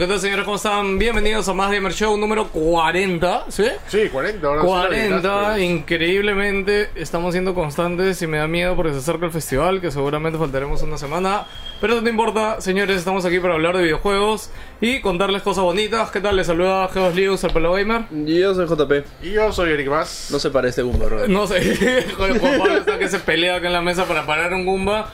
¿Qué tal señores? ¿Cómo están? Bienvenidos a Más Gamer Show número 40, ¿sí? Sí, 40. Ahora sí lo 40, gritaste. increíblemente estamos siendo constantes y me da miedo porque se acerca el festival, que seguramente faltaremos una semana. Pero no importa, señores, estamos aquí para hablar de videojuegos y contarles cosas bonitas. ¿Qué tal? Les saluda Geos Lius, al Pelo Gamer. Yo soy JP. Y yo soy Eric Más. No se parece Goomba, bro. No sé, Juan Pablo está que se pelea acá en la mesa para parar un Goomba.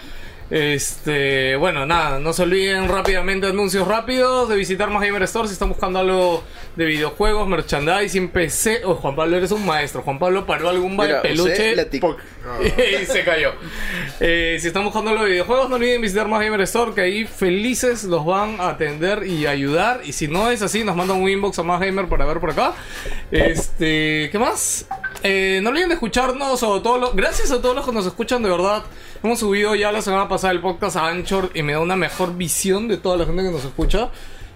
Este, bueno, nada, no se olviden rápidamente anuncios rápidos de visitar más Gamer Store si están buscando algo de videojuegos, merchandising, PC. Oh, Juan Pablo, eres un maestro. Juan Pablo paró al Goomba de Mira, peluche. y se cayó. Eh, si están buscando los videojuegos, no olviden visitar más Gamer Store, que ahí felices los van a atender y ayudar. Y si no es así, nos mandan un inbox a más Gamer para ver por acá. Este, ¿qué más? Eh, no olviden de escucharnos o todos los, gracias a todos los que nos escuchan de verdad. Hemos subido ya la semana pasada el podcast a Anchor y me da una mejor visión de toda la gente que nos escucha.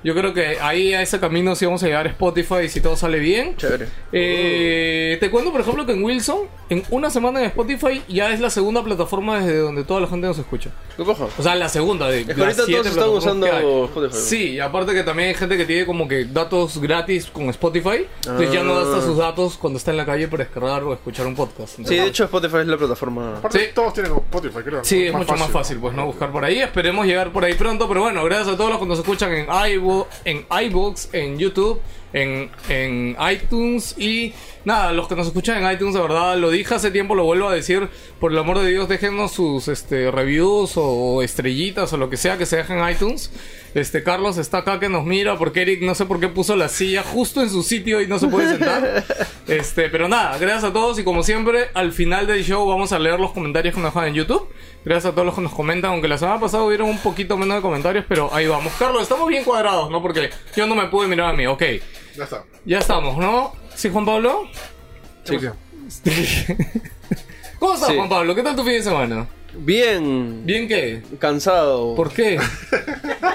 Yo creo que ahí a ese camino sí vamos a llegar a Spotify si todo sale bien. Chévere. Eh, te cuento, por ejemplo, que en Wilson, en una semana en Spotify, ya es la segunda plataforma desde donde toda la gente nos escucha. ¿Qué coja? O sea, la segunda de Es que ahorita siete todos están usando. Spotify. Sí, y aparte que también hay gente que tiene como que datos gratis con Spotify. Entonces ya no Ah. gasta sus datos cuando está en la calle para descargar o escuchar un podcast. Sí, de hecho Spotify es la plataforma. Aparte, Sí. todos tienen Spotify, creo. Sí, es mucho más fácil, pues, ¿no? Buscar por ahí. Esperemos llegar por ahí pronto. Pero bueno, gracias a todos los que nos escuchan en iVoox, en, iVoox, en YouTube, en, en iTunes y nada, los que nos escuchan en iTunes, de verdad, lo dije hace tiempo, lo vuelvo a decir. Por el amor de Dios, déjenos sus este, reviews o estrellitas o lo que sea que se dejen en iTunes. Este, Carlos está acá que nos mira porque Eric no sé por qué puso la silla justo en su sitio y no se puede sentar. Este, pero nada, gracias a todos y como siempre, al final del show vamos a leer los comentarios que nos dejan en YouTube. Gracias a todos los que nos comentan, aunque la semana pasada hubieron un poquito menos de comentarios, pero ahí vamos. Carlos, estamos bien cuadrados, ¿no? Porque yo no me pude mirar a mí, ok. Ya está. Ya estamos, ¿no? ¿Sí, Juan Pablo? Sí. ¿Cómo estás, Sí. Juan Pablo? ¿Qué tal tu fin de semana? Bien. ¿Bien qué? Cansado. ¿Por qué?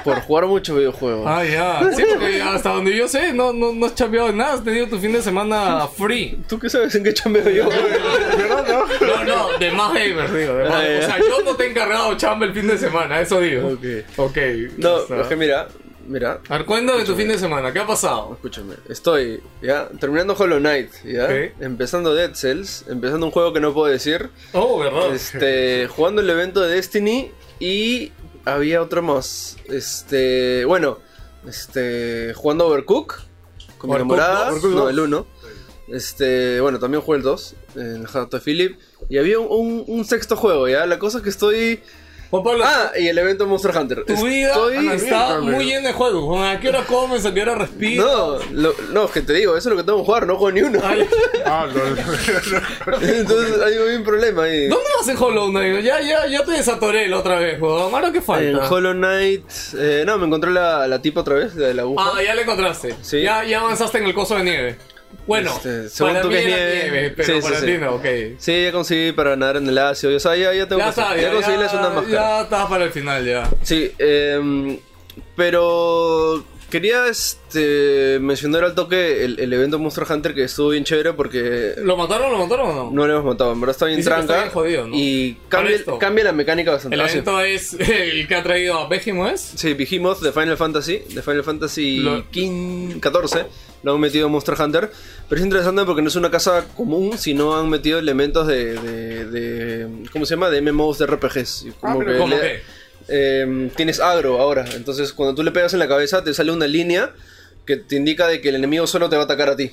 por jugar muchos videojuegos. Ah, ya. Sí, porque hasta donde yo sé, no, no, no has chambeado en nada. Has tenido tu fin de semana free. ¿Tú qué sabes en qué chambeo yo? ¿Verdad, no? No, no, de más gamers, digo. de más- Ah. O sea, yo no te he encargado chamba el fin de semana, eso digo. Ok. Ok. No, está. es que mira, mira. A ver, cuéntame tu fin de semana, ¿qué ha pasado? Escúchame, estoy ya terminando Hollow Knight, ya, empezando Dead Cells, empezando un juego que no puedo decir, Oh, ¿verdad? este, jugando el evento de Destiny y había otro más, este, bueno, este, jugando Overcook con mi Overcooked enamorada, no el 1, este, bueno, también jugué el 2, el Heart of Philip y había un, un- un sexto juego, ya, la cosa es que estoy, Juan Pablo, ah, y el evento Monster Hunter, tu vida estoy, está Bien, muy llena de juegos. Juan, ¿A qué hora comes? ¿A qué hora respiras? no, lo- no, es que te digo, eso es lo que tengo que jugar, no juego ni uno. Ah, no, no, no. Entonces hay un problema ahí. ¿Dónde vas en Hollow Knight? Ya, ya, ya te desatoré la otra vez, weón. ¿Ahora qué En falta? Hollow Knight. eh, no, me encontré la, la tipa otra vez, la de la aguja. Ah, ya la encontraste. Sí. Ya, ya avanzaste en el coso de nieve. Bueno, Este, según para tú mí que es nieve. nieve, pero Sí, sí, para sí. ti no, ok. Sí, ya conseguí para nadar en el ácido. O sea, ya, ya tengo Ya que está, ya, ya, conseguí la ya, segunda máscara. ya estás para el final, ya. Sí, em, pero quería este mencionar al toque el, el evento Monster Hunter que estuvo bien chévere porque ¿Lo mataron lo mataron o no? no lo hemos matado, en verdad está bien tranca está bien jodido, ¿no? y cambia, cambia la mecánica bastante. El Ah, sí. evento es el que ha traído a Behemoth, ¿es? Sí, Behemoth de Final Fantasy, de Final Fantasy Lo- 15, 14, lo han metido en Monster Hunter, pero es interesante porque no es una casa común, sino han metido elementos de, de, de- ¿cómo se llama? De MMOs de RPGs. Como mira, que ¿Cómo le- qué? eh, tienes agro ahora, entonces cuando tú le pegas en la cabeza te sale una línea que te indica de que el enemigo solo te va a atacar a ti.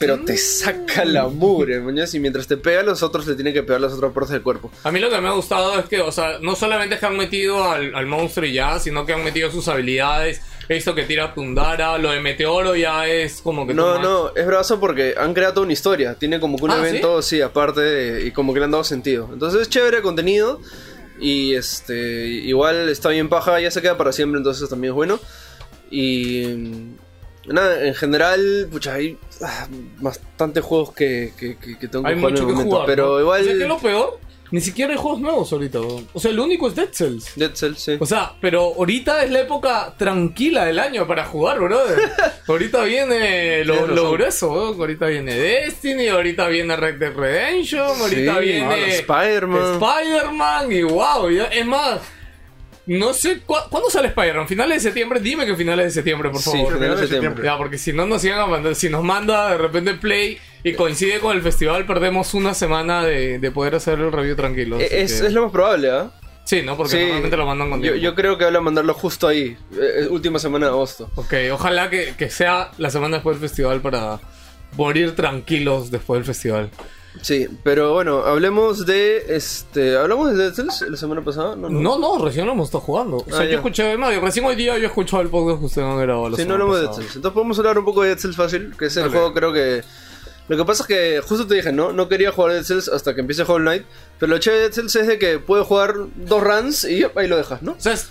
Pero te saca la mugre, mañas, y mientras te pega, los otros le tienen que pegar las otras partes del cuerpo. A mí lo que me ha gustado es que, o sea, no solamente es que han metido al, al monstruo y ya, sino que han metido sus habilidades. Esto que tira Tundara, lo de Meteoro ya es como que... No, no, es brazo porque han creado toda una historia. Tiene como que un Ah, evento, ¿sí? aparte, de- y como que le han dado sentido. Entonces es chévere el contenido. Y este, igual está bien paja, ya se queda para siempre, entonces también es bueno. Y nada, en general, pucha, hay ah, bastantes juegos que, que, que- que tengo que Hay jugar en mucho el momento. jugar. pero ¿no? igual. O sea, que lo peor, ni siquiera hay juegos nuevos ahorita. O sea, el único es Dead Cells. Dead Cells, sí. O sea, pero ahorita es la época tranquila del año para jugar, brother. ahorita viene lo, lo grueso, weón. Ahorita viene Destiny, ahorita viene Red Dead Redemption, ahorita Sí, viene Spider-Man. Spider-Man y wow, ya- es más. No sé, cu- ¿cuándo sale Spider-Man? ¿Finales de septiembre? Dime que finales de septiembre, por Sí, favor. finales de septiembre. Ya, porque si no nos iban a mandar, si nos manda de repente Play y coincide con el festival, perdemos una semana de, de poder hacer el review tranquilo. Eh, Es, que- es lo más probable, ¿ah? Sí, ¿no? Porque Sí. normalmente lo mandan con yo, yo creo que van a mandarlo justo ahí, eh, última semana de agosto. Ok, ojalá que, que sea la semana después del festival para morir tranquilos después del festival. Sí, pero bueno, hablemos de este, hablamos de Dead Cells la semana pasada, no, no. No, no, recién lo hemos estado jugando. O sea, Ah, yo ya. escuché, Mario, recién hoy día yo he escuchado el podcast que ustedes han grabado. la Sí, no hablamos de Dead pasada. Cells. Entonces podemos hablar un poco de Dead Cells fácil, que es el juego creo que lo que pasa es que justo te dije, no, no quería jugar Dead Cells hasta que empiece Hollow Knight, pero lo chévere de Dead Cells es de que puedes jugar dos runs y ahí lo dejas, ¿no? O sea, es-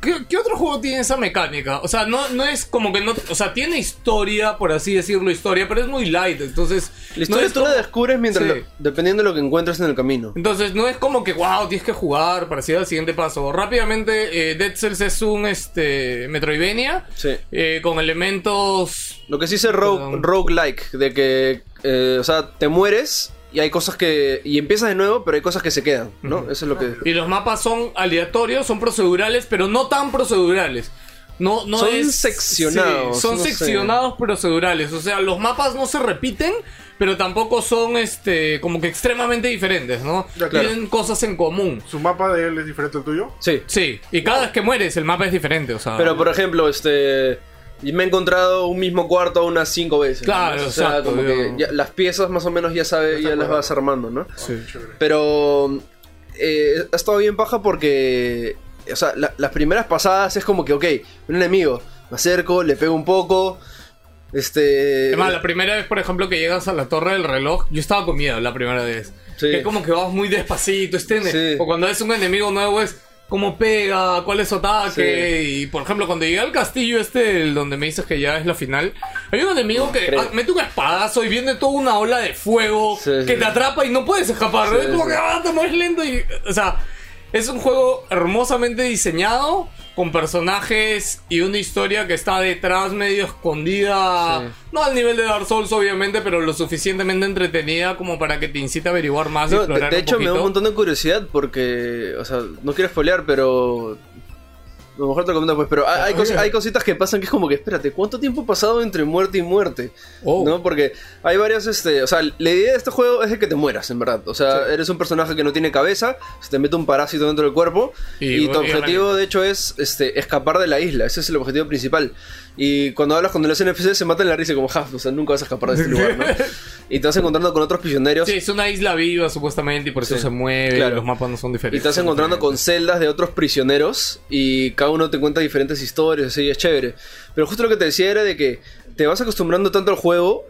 ¿qué, qué otro juego tiene esa mecánica? O sea, no, no es como que no. O sea, tiene historia, por así decirlo, historia, pero es muy light. Entonces. La historia no es tú la descubres mientras Sí. lo- dependiendo de lo que encuentres en el camino. Entonces no es como que, wow, tienes que jugar para ir al siguiente paso. Rápidamente, eh, Dead Cells es un este, Metroidvania Sí. eh, con elementos. Lo que sí dice rogue, roguelike, de que, eh, o sea, te mueres y hay cosas que... Y empiezas de nuevo, pero hay cosas que se quedan, ¿no? Eso es lo que... Y los mapas son aleatorios, son procedurales, pero no tan procedurales. No, no Son es, seccionados, sí, son no sé. seccionados procedurales. O sea, los mapas no se repiten, pero tampoco son este como que extremadamente diferentes, ¿no? Ya, claro. Tienen cosas en común. ¿Su mapa de él es diferente al tuyo? Sí. Sí, y cada vez que mueres el mapa es diferente, o sea. Pero por ejemplo, este... y Me he encontrado un mismo cuarto unas cinco veces. Claro, ¿no? O sea, exacto, como que ya- las piezas más o menos ya sabes, ya las vas armando, ¿no? Sí. Pero eh, ha estado bien paja porque, o sea, la- las primeras pasadas es como que, ok, un enemigo, me acerco, le pego un poco, este... Además, la primera vez, por ejemplo, que llegas a la torre del reloj, yo estaba con miedo la primera vez. Sí. Que como que vas muy despacito, este Sí. O cuando es un enemigo nuevo es cómo pega, cuál es su ataque. Sí. Y por ejemplo, cuando llegué al castillo este, el donde me dices que ya es la final, hay un enemigo que Creo. ah, mete un espadazo y viene toda una ola de fuego Sí, que sí. te atrapa y no puedes escapar. Es como que ah, te mueves lento y. O sea. Es un juego hermosamente diseñado, con personajes y una historia que está detrás, medio escondida. Sí. No al nivel de Dark Souls, obviamente, pero lo suficientemente entretenida como para que te incite a averiguar más y No, de, explorar de un hecho, me da un montón de curiosidad porque, o sea, no quiero spoilear, pero... A lo mejor te lo comento después, pero hay, hay, cos- hay cositas que pasan que es como que, espérate, ¿cuánto tiempo ha pasado entre muerte y muerte? Oh. ¿No? Porque hay varias, este, o sea, la idea de este juego es de que te mueras, en verdad. O sea, eres un personaje que no tiene cabeza, se te mete un parásito dentro del cuerpo Y- y, tu objetivo, de hecho, es este, escapar de la isla. Ese es el objetivo principal. Y cuando hablas con los NPC se matan la risa como, ja, o sea, nunca vas a escapar de este lugar, ¿no? Y te vas encontrando con otros prisioneros. Sí, es una isla viva supuestamente y por eso Sí. se mueve. Claro. y Los mapas no son Y diferentes. te vas encontrando con celdas de otros prisioneros y cada uno te cuenta diferentes historias, así es chévere. Pero justo lo que te decía era de que te vas acostumbrando tanto al juego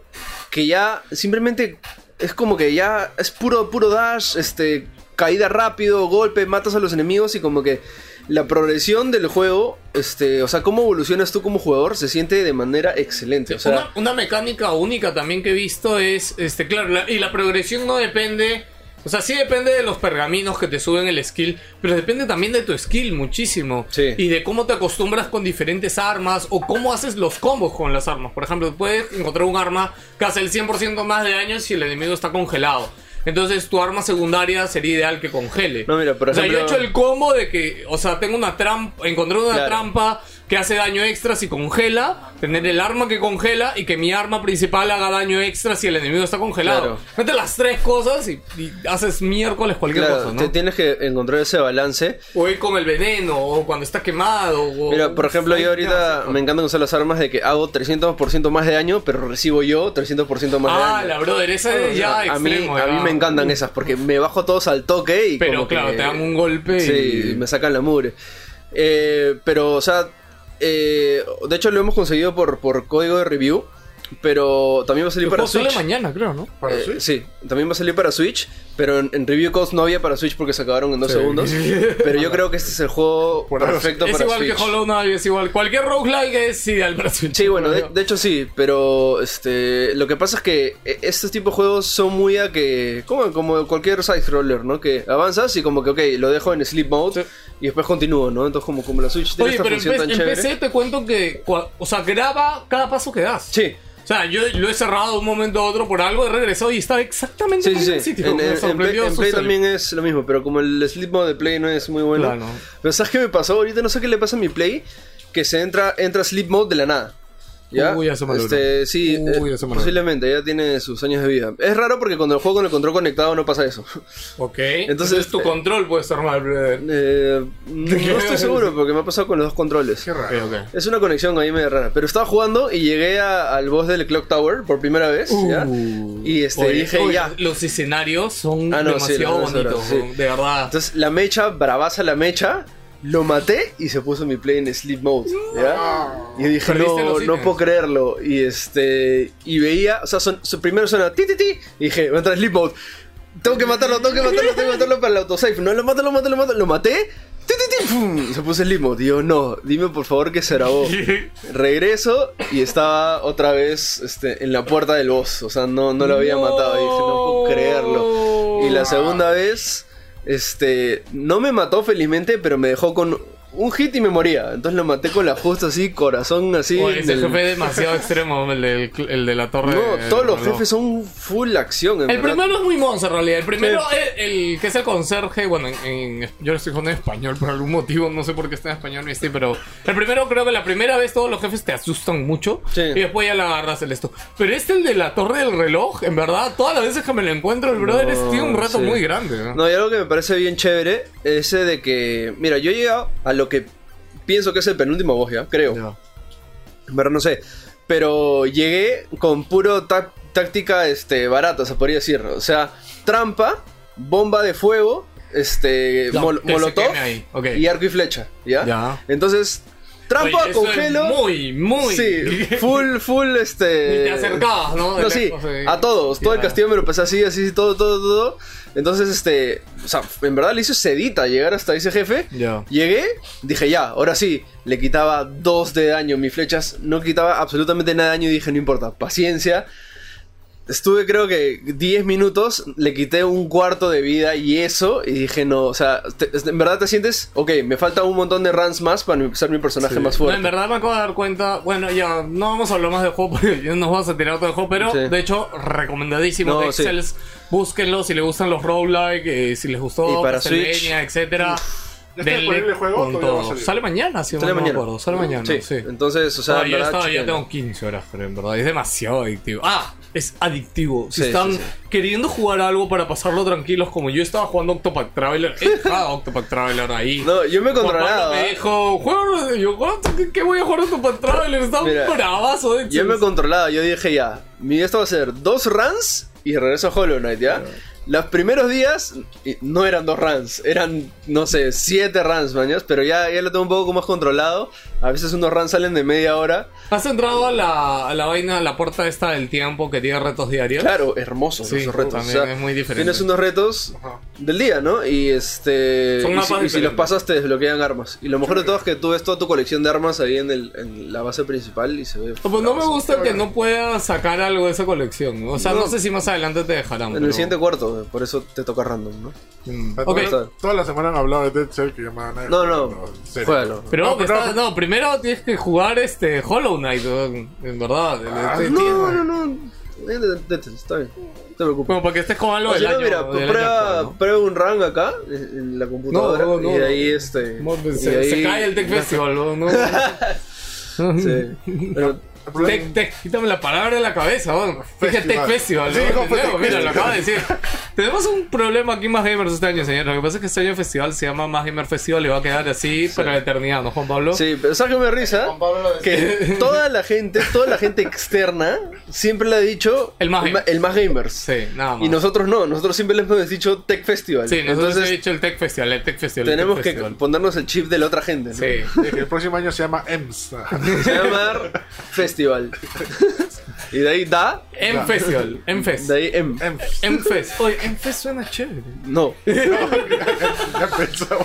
que ya simplemente es como que ya es puro puro dash, este caída rápido, golpe, matas a los enemigos y como que la progresión del juego, este, o sea, cómo evolucionas tú como jugador se siente de manera excelente, o sea, una, una mecánica única también que he visto es, este, claro, la- y la progresión no depende, o sea, sí depende de los pergaminos que te suben el skill, pero depende también de tu skill muchísimo. Sí. Y de cómo te acostumbras con diferentes armas o cómo haces los combos con las armas. Por ejemplo, puedes encontrar un arma que hace el 100% más de daño si el enemigo está congelado. Entonces tu arma secundaria sería ideal que congele. No, mira, por o sea, yo he ejemplo- hecho el combo de que, o sea, tengo una trampa, encontré una Claro. trampa que hace daño extra si congela, tener el arma que congela y que mi arma principal haga daño extra si el enemigo está congelado. Claro. Mete las tres cosas y, y haces miércoles cualquier claro, cosa, te ¿no? tienes que encontrar ese balance. O ir con el veneno, o cuando está quemado. O, Mira, por ejemplo, yo ahorita me encantan usar las armas de que hago 300% más de daño, pero recibo yo 300% más de Ah, daño. la brother, esa es ya a mí, a ya. mí me encantan esas porque me bajo todos al toque y Pero como claro, que- te dan un golpe Sí, y... me sacan la mugre. Eh, pero, o sea, eh, de hecho lo hemos conseguido por, por código de review, pero también va a salir El para juego sale Switch. mañana, creo, ¿no? ¿Para Eh, Switch? sí, también va a salir para Switch, pero en, en review codes no había para Switch porque se acabaron en dos Sí. segundos. Pero yo creo que este es el juego algo. perfecto Es para igual Switch. que Hollow Knight, es igual. Cualquier roguelike es ideal para Switch. Sí, bueno, de, de hecho sí, pero este, lo que pasa es que eh, este tipo de juegos son muy a que, como, como cualquier side scroller, ¿no? Que avanzas y como que, ok, lo dejo en sleep mode Sí. y después continúo, ¿no? Entonces como, como la Switch tiene Oye, esta pero en, función P- tan en chévere. PC te cuento que, o sea, graba cada paso que das. Sí, O sea, yo lo he cerrado de un momento a otro por algo, he regresado y estaba exactamente en el mismo sitio. En, Me en- Play, en Play también es lo mismo, pero como el sleep mode de Play no es muy bueno. Claro. Pero ¿sabes qué me pasó? Ahorita no sé qué le pasa a mi Play, que se entra, entra sleep mode de la nada. ¿Ya? Uy, ya este, sí, Uy, eh, ya posiblemente, ya tiene sus años de vida. Es raro porque cuando el juego con el control conectado no pasa eso. Ok. Entonces, Entonces, tu eh, control puede estar mal, brother. Eh, no estoy seguro porque me ha pasado con los dos controles. Qué raro. Ok, ok. Es una conexión ahí medio rara. Pero estaba jugando y llegué a- al boss del Clock Tower por primera vez. ¿ya? Uh. Y este, Oye, dije oye, ya. Los escenarios son Ah, no, sí, demasiado horas, bonitos, sí. de verdad. Entonces la mecha, bravaza la mecha, lo maté y se puso mi play en sleep mode. ¿ya? Y yo dije, no, no puedo creerlo. Y este. Y veía, o sea, son, su- primero suena ti ti ti. Y dije, va a entrar sleep mode. Tengo que matarlo, tengo que matarlo, tengo que matarlo para el autosave. No lo mato, lo mato, lo mato. Lo maté. Y se puso sleep mode. Y yo, no, dime por favor que se grabó. Regreso y estaba otra vez este, en la puerta del boss. O sea, no, no lo había matado. Y dije, no puedo creerlo. Y la segunda vez, este, no me mató felizmente, pero me dejó con un hit y me moría. Entonces lo maté con la justa así, corazón así. Oye, ese el- jefe es demasiado extremo, el, del- el de la torre. No, de- todos los reloj. jefes son full acción. en El verdad. primero es muy monster en realidad. El primero Sí. es el que es el conserje. Bueno, en, en- yo lo estoy jugando en español por algún motivo. No sé por qué está en español. Este, pero el primero creo que la primera vez todos los jefes te asustan mucho. Sí. Y después ya le agarras el esto. Pero este, el de la torre del reloj, en verdad, todas las veces que me lo encuentro, el brother es- tiene un reto sí. muy grande. ¿no? No, y algo que me parece bien chévere, ese de que, mira, yo he llegado a lo que pienso que es el penúltimo boss, ¿ya? Creo. Verdad no sé. Pero llegué con puro táctica este, barata, se podría decir. O sea, trampa, bomba de fuego, este, mol- molotov y arco y flecha, ¿ya? Ya. Entonces, trampa, Oye, es congelo. muy, muy. Sí, full, full, este... Ni te acercabas, ¿no? De No, sí, lejos, sí. a todos. Todo el castillo me lo pasé así, así, todo, todo, todo. Entonces, este... O sea, en verdad le hizo sedita llegar hasta ese jefe. Ya. Llegué, dije ya, ahora sí. Le quitaba dos de daño. Mis flechas no quitaba absolutamente nada de daño y dije, no importa, paciencia. Estuve creo que 10 minutos, le quité un cuarto de vida y eso, y dije no, o sea, te- en verdad te sientes, ok, me falta un montón de runs más para empezar mi personaje más No, fuerte. en verdad me acabo de dar cuenta. Bueno, ya no vamos a hablar más del juego porque ya nos vamos a tirar todo el juego. Pero Sí. de hecho, recomendadísimo. No, de sí. Excels, búsquenlo si les gustan los roguelike, eh, si les gustó Y para Switch. etcétera. ¿Ya está disponible el juego? Todavía va a salir. Sale mañana, si Sale no me mañana. acuerdo. Sale mañana, sí. Sí, entonces, o sea, en yo, verdad, estaba- ya chequenlo. tengo 15 horas, pero en verdad es demasiado adictivo. Ah, es adictivo. Si Sí, están sí, sí. queriendo jugar algo para pasarlo tranquilos, como yo estaba jugando Octopath Traveler, he dejado Octopath Traveler ahí. No, yo me he controlado. Pablo me ¿ah? dijo, juega, yo. ¿Qué, qué voy a jugar Octopath Traveler? Está Mira, bravazo, de Yo me he controlado, yo dije ya, mi esto va a ser dos runs y regreso a Hollow Knight, ¿ya? Los primeros días y no eran dos runs, eran, no sé, siete runs, mañas, pero ya, ya lo tengo un poco más controlado. A veces unos runs salen de media hora. ¿Has entrado a la, a la vaina, a la puerta esta del tiempo que tiene retos diarios? Claro, hermosos Sí, esos retos. también es muy diferente. Tienes unos retos Ajá. del día, ¿no? Y este. Son y, mapas si, y si los pasas te desbloquean armas. Y lo mejor de todo es que tú ves toda tu colección de armas ahí en, el, en la base principal y se ve. Pues no me gusta que no puedas sacar algo de esa colección. ¿no? O sea, no, No. sé si más adelante te dejarán. En pero- el siguiente cuarto, por eso te toca random, ¿no? Mm. O sea, Ok. toda, toda la semana han hablado de Dead Cell que llamaban No, no, serio. juégalo. Pero, No, pero está- no, primero tienes que jugar este Hollow Knight, en verdad. Ah, Este- No, no, no. De- Está bien. No te preocupes. Como para que estés con algo O del si no, año. mira, del año prueba, actual, ¿no? prueba un rank acá en la computadora No, no, y no. ahí este. No, pues, y se, ahí- se cae el Tech Festival, ¿no? No. Sí. Pero Tech, Tech, quítame la palabra de la cabeza, weón. Dije Festival. Tech Festival, Sí, ¿no? dijo De nuevo, Tech mira, lo acabo de decir. Tenemos un problema aquí en Más Gamers este año, señor. Lo que pasa es que este año el festival se llama Más Gamer Festival y va a quedar así para la eternidad, ¿no, Juan Pablo? Sí, pero ¿sabes qué me risa? Juan Pablo lo. Que toda la gente, toda la gente externa siempre le ha dicho El más ma- el más gamers. Sí, nada más. Y nosotros no, nosotros siempre le hemos dicho Tech Festival. Sí, nosotros Entonces he dicho el Tech Festival, el Tech Festival. el tenemos Tech que Festival. ponernos el chip de la otra gente. ¿no? Sí. que el próximo año se llama EMS. Se llama Festival. y de ahí da, En Festival, en Fest. de ahí em. EMS. En Fest. Oye, en Fest suena chévere. No. ya pensaba.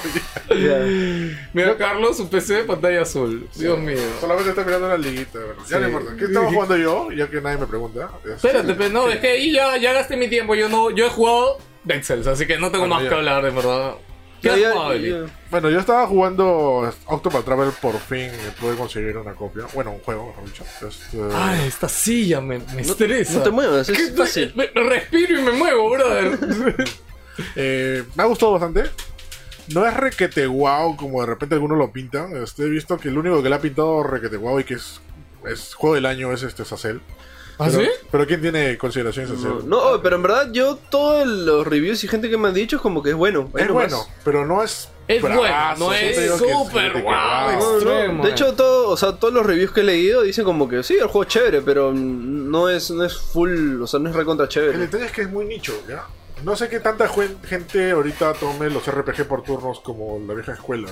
Mira, Carlos, su PC de pantalla azul. Dios mío. Solamente está mirando una liguita, ¿verdad? Ya Sí. no importa. ¿Qué estaba jugando yo? Ya que nadie me pregunta. Espérate, pero no, es que ahí ya, ya gasté mi tiempo. Yo no, yo he jugado Dead Cells, así que no tengo Bueno, más ya. que hablar, de verdad. Bueno, yo estaba jugando Octopath Travel, por fin pude conseguir una copia. Bueno, un juego, mejor dicho. Este, Ay, esta silla me, me estresa. no te muevas, es ¿Qué- fácil. me- me respiro y me muevo, brother. eh, me ha gustado bastante. No es requete wow como de repente algunos lo pintan. Este, he visto que el único que le ha pintado requete wow y que es, es juego del año es este Sacel. ¿Ah, pero, sí? pero ¿quién tiene consideraciones No, Sacel? no, pero en verdad yo todos los reviews y gente que me han dicho es como que es bueno. es nomás. bueno, pero no es. Es bueno, no es súper wow. No, De eh. hecho, todo, o sea, todos los reviews que he leído dicen como que sí, el juego es chévere, pero no es, no es full, o sea, no es recontra El chévere. detalle es que es muy nicho, ¿ya? No sé qué tanta gente ahorita tome los RPG por turnos como la vieja escuela.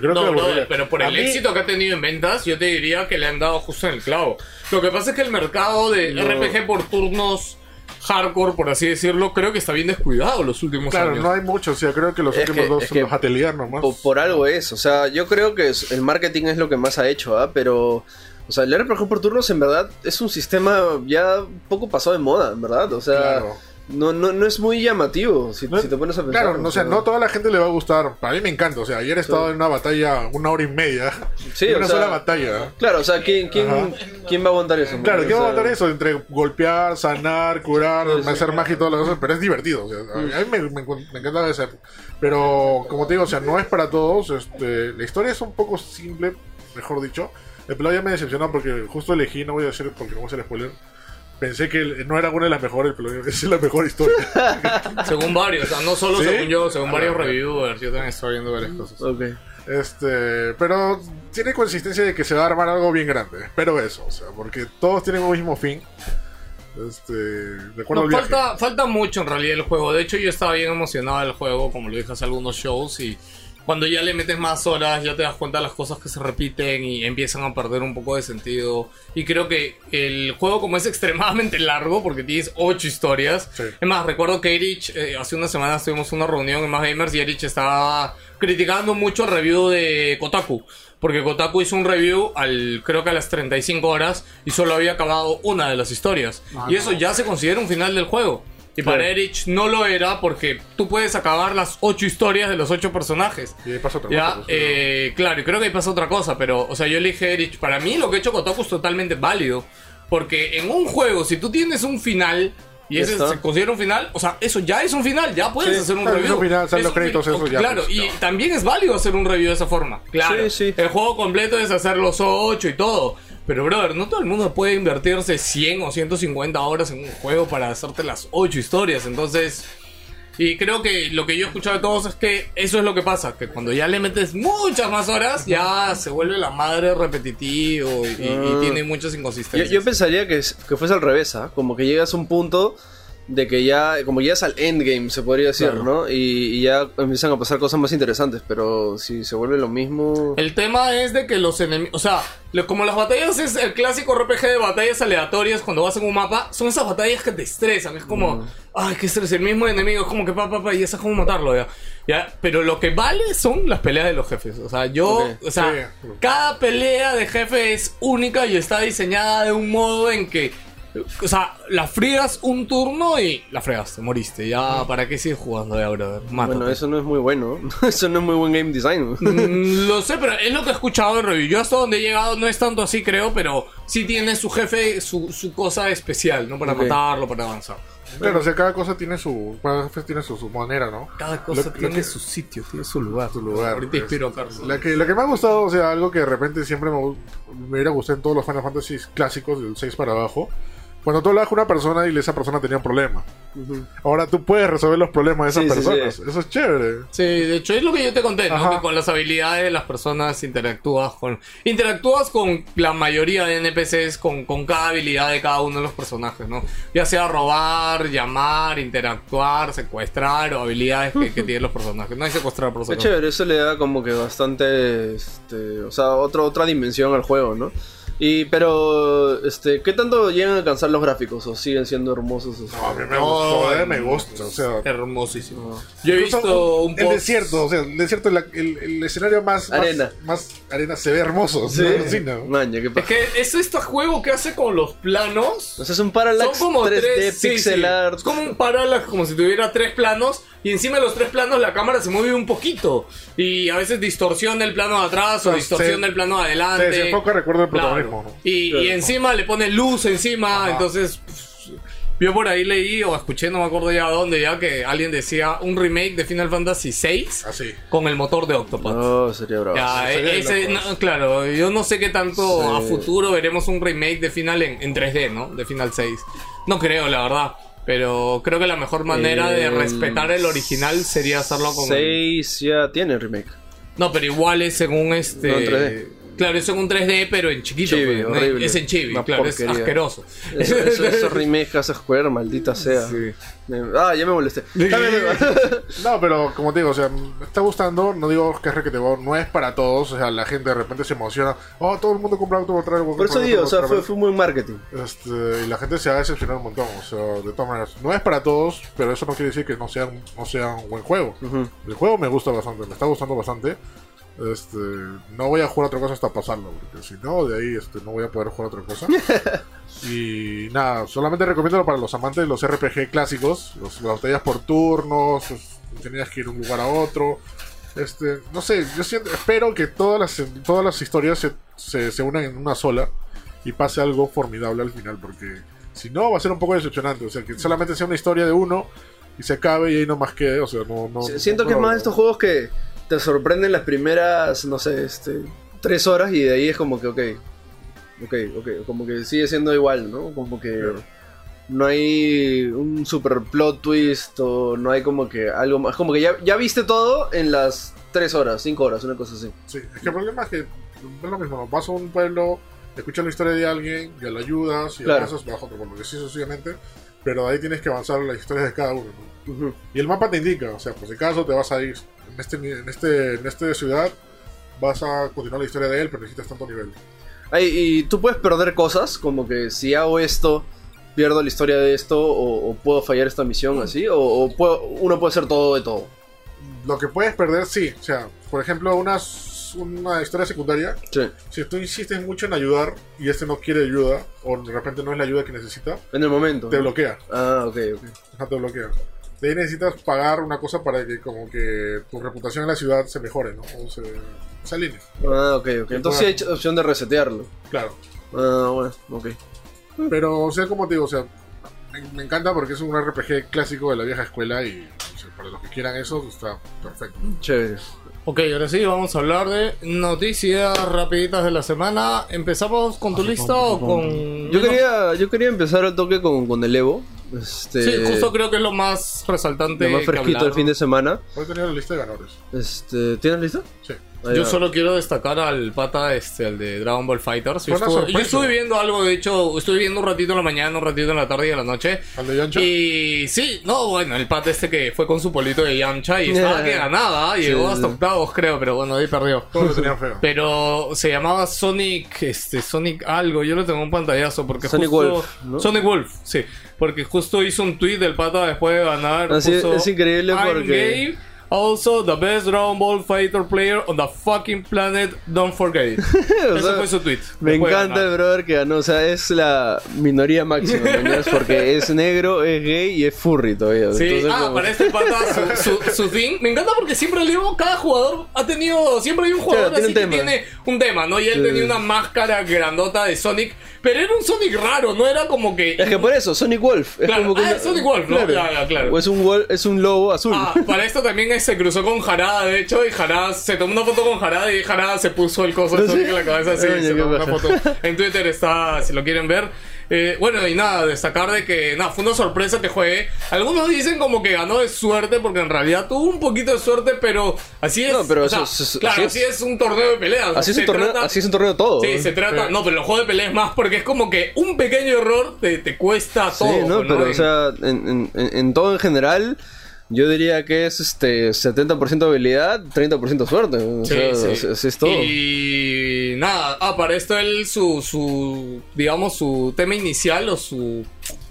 Creo No, que aburriría. pero por A el mí- éxito que ha tenido en ventas, yo te diría que le han dado justo en el clavo. Lo que pasa es que el mercado de No. RPG por turnos hardcore, por así decirlo, creo que está bien descuidado los últimos Claro, años. no hay mucho, o sea, creo que los Es últimos que- dos son que los atelier nomás. Po- Por, algo es, o sea, yo creo que el marketing es lo que más ha hecho, ¿ah? Pero, o sea, el RPG por turnos en verdad es un sistema ya un poco pasado de moda, en verdad. O sea, Claro. No, no, no es muy llamativo si, No- si te pones a pensar. Claro, no, o sea, no toda la gente le va a gustar. A mí me encanta, o sea, ayer he estado en una batalla una hora y media. Sí, en o una sea, sola batalla. Claro, o sea, ¿quién, quién. ¿quién va a aguantar eso? Claro, O ¿qué va a sea, matar eso? Entre golpear, sanar, curar, Sí, sí. hacer magia y todas las cosas, pero es divertido. O sea, a mí me, me, me encanta ese. Pero, como te digo, o sea, no es para todos. Este, la historia es un poco simple, mejor dicho. El pelado ya me decepcionó porque justo elegí, no voy a decir porque no voy a hacer spoiler. Pensé que no era una de las mejores, pero es la mejor historia. Según varios, o sea, no solo ¿Sí? según yo, según Ah, varios reviewers, yo también estoy viendo varias cosas. Ok. Este, pero tiene consistencia de que se va a armar algo bien grande. Pero eso, o sea, porque todos tienen un mismo fin. Este, recuerdo No, el viaje. falta, falta mucho en realidad el juego. De hecho, yo estaba bien emocionado del juego, como lo dije hace algunos shows. Y cuando ya le metes más horas, ya te das cuenta de las cosas que se repiten y empiezan a perder un poco de sentido. Y creo que el juego, como es extremadamente largo, porque tienes 8 historias. Sí. Es más, recuerdo que Erich, eh, hace unas semanas tuvimos una reunión en Más Gamers y Erich estaba criticando mucho el review de Kotaku. Porque Kotaku hizo un review al creo que a las 35 horas y solo había acabado una de las historias. Ah, y eso ya se considera un final del juego. Y para. Erich no lo era porque tú puedes acabar las 8 historias de los 8 personajes. Y ahí pasa otra Ya, cosa, pues, eh, claro, y creo que ahí pasa otra cosa, pero, o sea, yo elige Erich. Para mí, lo que ha hecho Kotaku es totalmente válido. Porque en un juego, si tú tienes un final y ese está. se considera un final, o sea, eso ya es un final, ya puedes Sí, hacer un claro, es review. un final, salen Es los créditos, eso ya, Claro, pues, y también es válido hacer un review de esa forma. Claro, Sí, sí. el juego completo es hacer los 8 y todo. Pero, brother, no todo el mundo puede invertirse 100 o 150 horas en un juego para hacerte las 8 historias. Entonces, y creo que lo que yo he escuchado de todos es que eso es lo que pasa, que cuando ya le metes muchas más horas, ya se vuelve la madre repetitivo y, y- y Ah. tiene muchas Yo, inconsistencias. yo pensaría que, es- que fuese al revés, ¿ah? Como que llegas a un punto de que ya, como llegas al endgame, se podría decir, Claro. ¿no? Y, y ya empiezan a pasar cosas más interesantes, pero si se vuelve lo mismo... El tema es de que los enemigos, o sea, lo- como las batallas es el clásico RPG de batallas aleatorias cuando vas en un mapa, son esas batallas que te estresan, es como, Mm. ay, qué estrés, el mismo enemigo, es como que pa, pa, pa, y ya cómo matarlo ya. ya. Pero lo que vale son las peleas de los jefes, o sea, yo, o sea, Sí. cada pelea de jefe es única y está diseñada de un modo en que, o sea, la friegas un turno y la fregaste, moriste, ya, ¿para qué sigues jugando ya, brother? Mátate. Bueno, eso no es muy bueno. eso no es muy buen game design. Mm, Lo sé, pero es lo que he escuchado en review. Yo hasta donde he llegado no es tanto así, creo, pero sí tiene su jefe, su, su cosa especial, ¿no? Para matarlo, para avanzar. Claro, o sea, cada cosa tiene su. Cada jefe tiene su, su manera, ¿no? Cada cosa Lo- lo tiene que- su sitio, tiene su lugar. su lugar, Ahorita pues. inspiro a Carlos. La que, lo que me ha gustado, o sea, algo que de repente siempre me, me hubiera gustado en todos los Final Fantasy clásicos, del 6 para abajo, cuando tú hablabas con una persona y esa persona tenía un problema. Ahora tú puedes resolver los problemas de esas Sí, personas. sí. Eso es chévere. Sí, de hecho es lo que yo te conté, ¿no? Que con las habilidades de las personas interactúas con... Interactúas con la mayoría de NPCs, con, con cada habilidad de cada uno de los personajes, ¿no? Ya sea robar, llamar, interactuar, secuestrar o habilidades que, que tienen los personajes. No hay secuestrar por Es chévere, eso le da como que bastante, este, o sea, otro, otra dimensión al juego, ¿no? Y, pero, este, ¿qué tanto llegan a alcanzar los gráficos? ¿O siguen siendo hermosos? o sea? No, a mí me No, gustó, eh, me gusta. O sea, Hermosísimo. Yo he visto un El post... desierto, o sea, el desierto, la- el, el escenario más, Arena. Más, arena se ve hermoso. Sí, ¿no? Sí, ¿no? Maña, ¿qué Es que es este juego que hace con los planos. O sea, es un parallax Son como 3D tres sí, pixel sí. art. Es como un parallax, como si tuviera tres planos, y encima de los tres planos la cámara se mueve un poquito. Y a veces distorsiona el plano de atrás o No, distorsiona se- el plano de adelante. Se desenfoca, recuerdo el Claro. protagonismo. ¿no? Y, y encima le pone luz encima, Ajá. entonces pff, yo por ahí leí o escuché, no me acuerdo ya dónde, ya que alguien decía un remake de Final Fantasy VI Así. con el motor de Octopath. No, sería bravo. Ya, sería ese- no, claro, yo no sé qué tanto Sí. a futuro veremos un remake de Final en, en 3D, ¿no? De Final 6. No creo, la verdad. Pero creo que la mejor manera de El respetar el original sería hacerlo con... 6 ya tiene remake. No, pero igual es según este... No, en 3D. Claro, es en un 3D, pero en chiquito. Chibi, pues, ¿no? horrible. Es en chibi, Una claro, es porquería. asqueroso. Eso, eso, esos remakes que hace Square, maldita sea. Sí. Ah, ya me molesté. No, pero como te digo, o sea, me está gustando, no digo que es requete bueno, no es para todos, o sea, la gente de repente se emociona, oh, todo el mundo compra Octopath Traveler. Por eso digo, o sea, fue, fue buen marketing. Este, y la gente se va a decepcionar un montón, o sea, de todas maneras, no es para todos, pero eso no quiere decir que no sea, un- no sea un buen juego. Ujú. El juego me gusta bastante, me está gustando bastante. Este, no voy a jugar otra cosa hasta pasarlo, porque si no, de ahí este, no voy a poder jugar otra cosa. y nada, solamente recomiendo para los amantes de los RPG clásicos, los, las batallas por turnos, tenías que ir de un lugar a otro. Este, no sé, yo siento, espero que todas las, todas las historias se, se, se unan en una sola y pase algo formidable al final, porque si no va a ser un poco decepcionante. O sea, que solamente sea una historia de uno y se acabe y ahí no más quede. O sea, no. no Si- Siento no- que es más de estos juegos que te sorprenden las primeras, no sé, este, tres horas y de ahí es como que, ok, ok, ok, como que sigue siendo igual, ¿no? Como que Claro. no hay un super plot twist o no hay como que algo más, como que ya, ya viste todo en las tres horas, cinco horas, una cosa así. Sí, es que el problema es que es lo mismo. Vas a un pueblo, escuchas la historia de alguien, ya la ayudas y Claro. avanzas bajo otro pueblo, que sí, sucesivamente. Pero de ahí tienes que avanzar las historias de cada uno. Y el mapa te indica, o sea, por si acaso te vas a ir en este, en este, en este ciudad, vas a continuar la historia de él, pero necesitas tanto nivel. Ay, y tú puedes perder cosas, como que si hago esto, pierdo la historia de esto, o, o puedo fallar esta misión así, o, o puedo- uno puede hacer todo de todo. Lo que puedes perder, sí. O sea, por ejemplo, una, una historia secundaria, Sí. si tú insistes mucho en ayudar y este no quiere ayuda, o de repente no es la ayuda que necesita, En el momento. te ¿no? bloquea. Ah, ok, ok. Te bloquea. De ahí necesitas pagar una cosa para que como que tu reputación en la ciudad se mejore, ¿no? O se, se alinee. Ah, ok, ok. Entonces sí hay opción de resetearlo. Claro. Ah, bueno, ok. Pero, o sea, como te digo, o sea, me, me encanta porque es un RPG clásico de la vieja escuela y o sea, para los que quieran eso está perfecto. Chévere. Ok, ahora sí, vamos a hablar de noticias rapiditas de la semana. ¿Empezamos con tu lista o con...? Yo quería, yo quería empezar al toque con, con el Evo. Este, Sí, justo creo que es lo más resaltante. lo más fresquito hablar. el fin de semana. Hoy tenía la lista de ganadores. Este, ¿Tienes lista? Sí. Yo solo quiero destacar al pata, este, el de Dragon Ball Fighters. Yo estuve, sorpresa. yo estuve viendo algo, de hecho, estuve viendo un ratito en la mañana, un ratito en la tarde y en la noche. ¿Al de Yancha? Y sí, no, bueno, el pata este que fue con su polito de Yamcha y estaba que ganaba, llegó Sí, hasta octavos creo, pero bueno, ahí perdió. Lo feo. Pero se llamaba Sonic, este, Sonic algo, yo lo tengo un pantallazo porque Sonic justo... Wolf, ¿no? Sonic Wolf, sí, porque justo hizo un tweet del pata después de ganar. Así puso, es increíble "I'm porque- gay, Also, the best Dragon Ball Fighter player on the fucking planet, don't forget it. O Ese sea, fue su tweet. Me después de encanta el brother que ganó. O sea, es la minoría máxima, ¿mañas? Porque es negro, es gay y es furry todavía. Sí, Entonces, ah, como- para este pata su, su, su thing. Me encanta porque siempre leo, cada jugador ha tenido, siempre hay un jugador Claro, así que tiene un tema, ¿no? Y él Sí. tenía una máscara grandota de Sonic, pero era un Sonic raro, no era como que... Es que por eso, Sonic Wolf. Es Claro, como que ah, una- es Sonic Wolf, ¿no? Ya, ya, claro. O es un, wol- es un lobo azul. Ah, para esto también se cruzó con Jarada, de hecho, y Jarada se tomó una foto con Jarada y Jarada se puso el coso en la cabeza así, se tomó una foto. En Twitter está, si lo quieren ver. Eh, bueno, y nada, destacar de que, nada, fue una sorpresa que juegue. Algunos dicen como que ganó de suerte, porque en realidad tuvo un poquito de suerte, pero así es. No, pero o sea, eso es- claro, así así es. es un torneo de peleas. así, es un torneo, trata- así es un torneo todo. Sí, se trata. No, pero los juegos de pelea es más porque es como que un pequeño error te, te cuesta Sí, todo. no, pero En- o sea, en- en- en todo en general, yo diría que es este 70% habilidad, 30% suerte. O Sí, sea, sí. así- así es todo. Y nada, ah, para esto él, su, su, digamos, su tema inicial o su,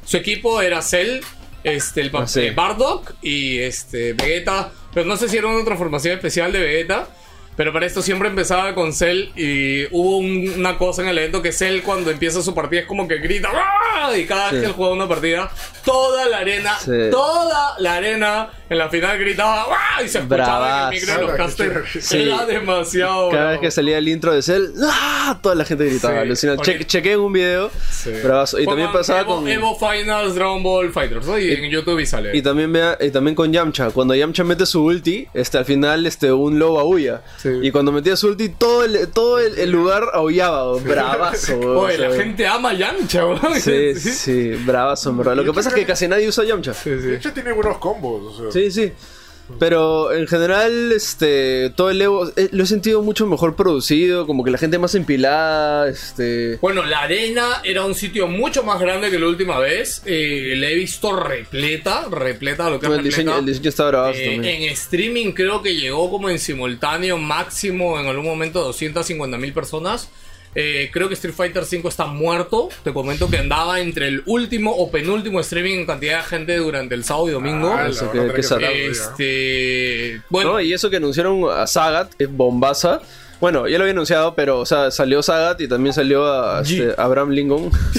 su equipo era Cell, este, el Ah, sí. eh, Bardock y este, Vegeta, pero no sé si era una transformación especial de Vegeta. Pero para esto siempre empezaba con Cell y hubo un- una cosa en el evento que Cell cuando empieza su partida es como que grita ¡Ah! y cada vez Sí. que él juega una partida, toda la arena, Sí. toda la arena en la final gritaba ¡Ah! y se escuchaba en el micro de los Bravazo. casters. Sí. Era demasiado. Cada vez bravo. que salía el intro de Cell, ¡ah! toda la gente gritaba. Sí. alucinante. Che- chequé en un video. Sí. bravazo. Y Pongan también pasaba Evo, con. Evo Finals Dragon Ball Fighters, ¿no? Y, en YouTube y sale. Y también, vea, y también con Yamcha. Cuando Yamcha mete su ulti, este, al final este, un lobo aúlla. Sí. Y cuando metía su ulti, todo el, todo el, el lugar aullaba. Bravazo. Oye, O sea, la gente ama Yamcha, weón. Sí, sí, bravazo, en verdad. Lo que pasa es que casi nadie usa Yamcha. Sí, De sí. hecho, tiene buenos combos. O sea, Sí, sí. Pero en general, este, todo el Evo eh, lo he sentido mucho mejor producido, como que la gente más empilada, este... Bueno, la arena era un sitio mucho más grande que la última vez. Eh, la he visto repleta, repleta lo que es el, diseño, el diseño está bravazo Eh, en streaming creo que llegó como en simultáneo máximo en algún momento 250 mil personas. Eh, creo que Street Fighter V está muerto. Te comento que andaba entre el último o penúltimo streaming en cantidad de gente durante el sábado y domingo. Ah, Eso que- que este. Bueno, No, y eso que anunciaron a Sagat, que es bombaza. Bueno, ya lo había anunciado, pero, o sea, salió Sagat y también salió a este, Abraham Lincoln.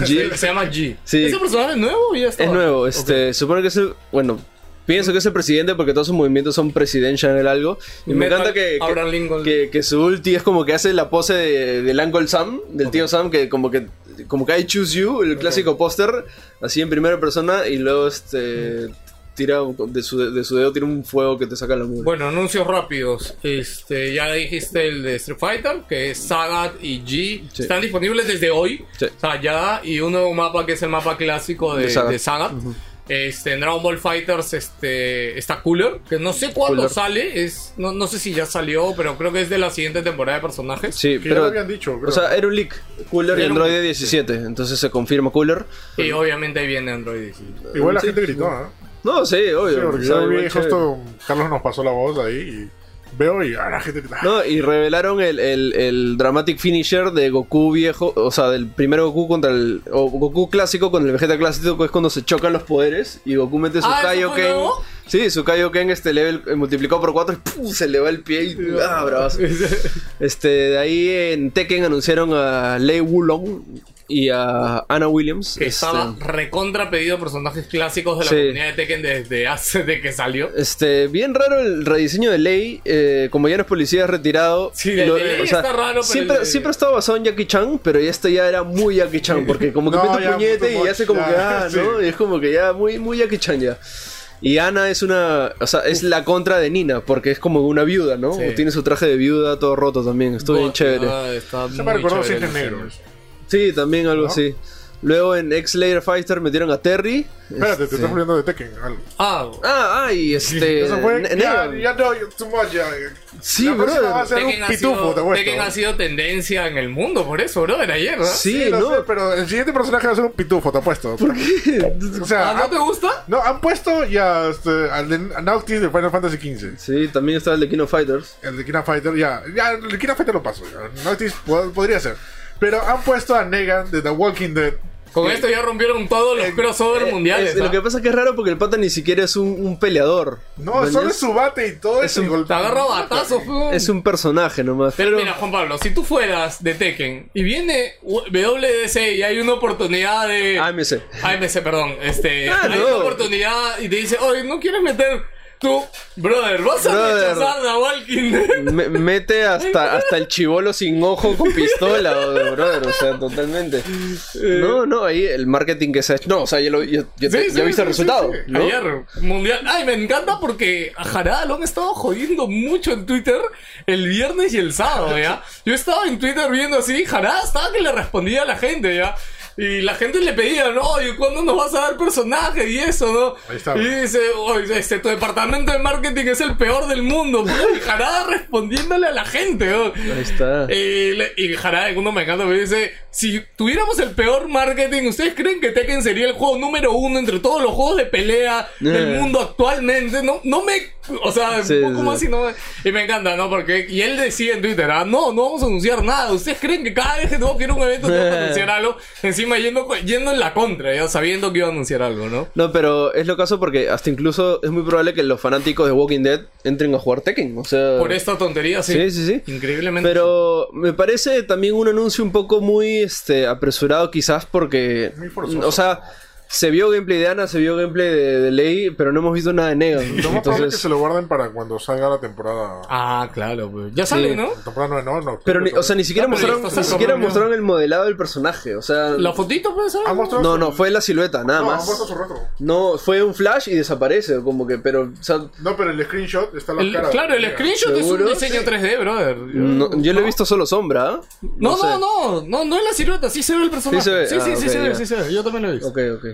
G. se llama G. Sí. ¿Ese personaje es nuevo? o Ya Es nuevo, este, supone que es el, bueno, pienso que es el presidente porque todos sus movimientos son presidential en algo. Y me encanta que, que, que- que su ulti es como que hace la pose de, del Uncle Sam, del tío Sam, que como que como que hay Choose You, el clásico póster, así en primera persona, y luego este tira de su, de su dedo tira un fuego que te saca la mugre. Bueno, anuncios rápidos. Este, ya dijiste el de Street Fighter, que es Sagat y G. Sí. Están disponibles desde hoy. Sí. O sea, ya. Y un nuevo mapa que es el mapa clásico de, De Sagat. de Sagat. Este, en Dragon Ball Fighters este, está Cooler, que no sé cuándo Cooler. sale, es, no, no sé si ya salió, pero creo que es de la siguiente temporada de personajes. sí, Que ya lo pero habían dicho, creo. o sea, era un leak, Cooler y Era un Android leak, 17, entonces se confirma Cooler. Y obviamente ahí viene Android. sí. Igual la Sí. gente gritó, ¿no? No, sí, obvio. Sí, porque o sea, yo vi igual chévere. justo Carlos nos pasó la voz ahí y veo y ah, la gente. No, y revelaron el, el, el dramatic finisher de Goku viejo, o sea, del primer Goku contra el. O Goku clásico con el Vegeta clásico, que es cuando se chocan los poderes y Goku mete su Ah, ¿eso fue Kaioken. nuevo? Sí, su Kaioken este level eh, multiplicado por 4 y ¡pum! se le va el pie y. ¡Ah, bravazo! Este, de ahí en Tekken anunciaron a Lei Wulong y a Anna Williams. Que este, estaba recontra pedido personajes clásicos de la Sí. comunidad de Tekken desde hace de que salió. Este, bien raro el rediseño de Lei, eh, como ya no es policía es retirado. Sí, de Lei está raro, pero siempre, el siempre ha estado basado en Jackie Chan, pero este ya era muy Jackie Chan, porque como que No, mete un puñete y hace como ya, que, ah, sí. ¿no? Y es como que ya muy, muy Jackie Chan ya. Y Ana es una, o sea, es la contra de Nina, porque es como una viuda, ¿no? Sí. Tiene su traje de viuda todo roto también, estuvo bien chévere. Ah, está Se me muy recordó Sí, también algo ¿No? así. Luego en X-Layer Fighter metieron a Terry. Espérate, te Este- estás volviendo de Tekken. algo. Ah, Ah, ah, y este... Eso fue. Ya, ya no, too much, ya. Sí, la próxima brother. va a ser Tekken un ha, pitufo, sido, te apuesto. Tekken ha sido tendencia en el mundo, por eso, brother, ayer, ¿no? Sí, Sí, no. sé, pero el siguiente personaje va a ser un pitufo, te apuesto. ¿Por qué? O sea, Ah, ¿no han- te gusta? no, han puesto ya este, al de Noctis de Final Fantasy XV. Sí, también está el de King of Fighters. El de Kina Fighter, ya. Ya, el de Kina Fighter lo paso. Ya. Noctis pod- podría ser. Pero han puesto a Negan de The Walking Dead. Con esto ya rompieron todos los crossover Eh, mundiales. es- ¿ah? Lo que pasa es que es raro porque el pata ni siquiera es un, un peleador. No, solo es su bate y todo Es eso. y un- golpe- Te agarra batazos. Es un personaje nomás. Pero, Pero, mira, Juan Pablo, si tú fueras de Tekken y viene WDC y hay una oportunidad de. AMC. AMC, perdón. Este, Ah, hay no. una oportunidad y te dice, oye, ¿no quieres meter tú, brother? ¿Vas a Brother. rechazar a Walking Dead? Me- mete hasta, hasta el chivolo sin ojo con pistola, brother. O sea, totalmente. No, no, ahí el marketing que se ha hecho. No, o sea, ya, lo, ya, ya- Sí, ya sí, viste sí, el resultado. ¿no? Ayer, mundial. Ay, me encanta porque a Jarada lo han estado jodiendo mucho en Twitter el viernes y el sábado, ¿ya? Yo estaba en Twitter viendo así, Jarada estaba que le respondía a la gente, ¿ya? Y la gente le pedía, no, oye, ¿cuándo nos vas a dar personaje? Y eso, ¿no? Ahí está. Y dice, oye, este, tu departamento de marketing es el peor del mundo. Y Jarada respondiéndole a la gente, ¿no? Ahí está. Y, le- y Jarada uno me encanta, me dice, si tuviéramos el peor marketing, ¿ustedes creen que Tekken sería el juego número uno entre todos los juegos de pelea del Eh. mundo actualmente? No, no me. O sea, Sí, un poco sí. más y no me- Y me encanta, ¿no? Porque. Y él decía en Twitter, ah, no, no vamos a anunciar nada. ¿Ustedes creen que cada vez que tengo que ir a un evento tengo que anunciar algo? Encima yendo, yendo en la contra, ya sabiendo que iba a anunciar algo, ¿no? No, pero es lo caso porque hasta incluso es muy probable que los fanáticos de Walking Dead entren a jugar Tekken. O sea. Por esta tontería, sí. Sí, sí, sí. Increíblemente. Pero me parece también un anuncio un poco muy este, apresurado quizás porque... O sea, se vio gameplay de Ana, se vio gameplay de, de Lei, pero no hemos visto nada de Negan. Lo más probable es que Entonces... se lo guarden para cuando salga la temporada. Ah, claro, pues. Ya sale, ¿no? Temporada no, no, no. Pero, ni- o sea, ni siquiera pero mostraron, esto ni siquiera como- mostraron el modelado del personaje. O sea... ¿La fotito puede ser? ¿Ha mostrado No, su- no, fue la silueta, nada no, ha más. puesto su rostro. No, fue un flash y desaparece, como que, pero... O sea, No, pero el screenshot está la El- cara. claro, el screenshot es un diseño 3D, brother. no- yo lo he visto solo sombra. ¿ah? No, sé. no, no, no, no es la silueta, sí se ve el personaje. Sí se ve, Sí, sí, ah, sí ok, se ve, ya. sí se ve. Yo también lo he visto. Ok, ok.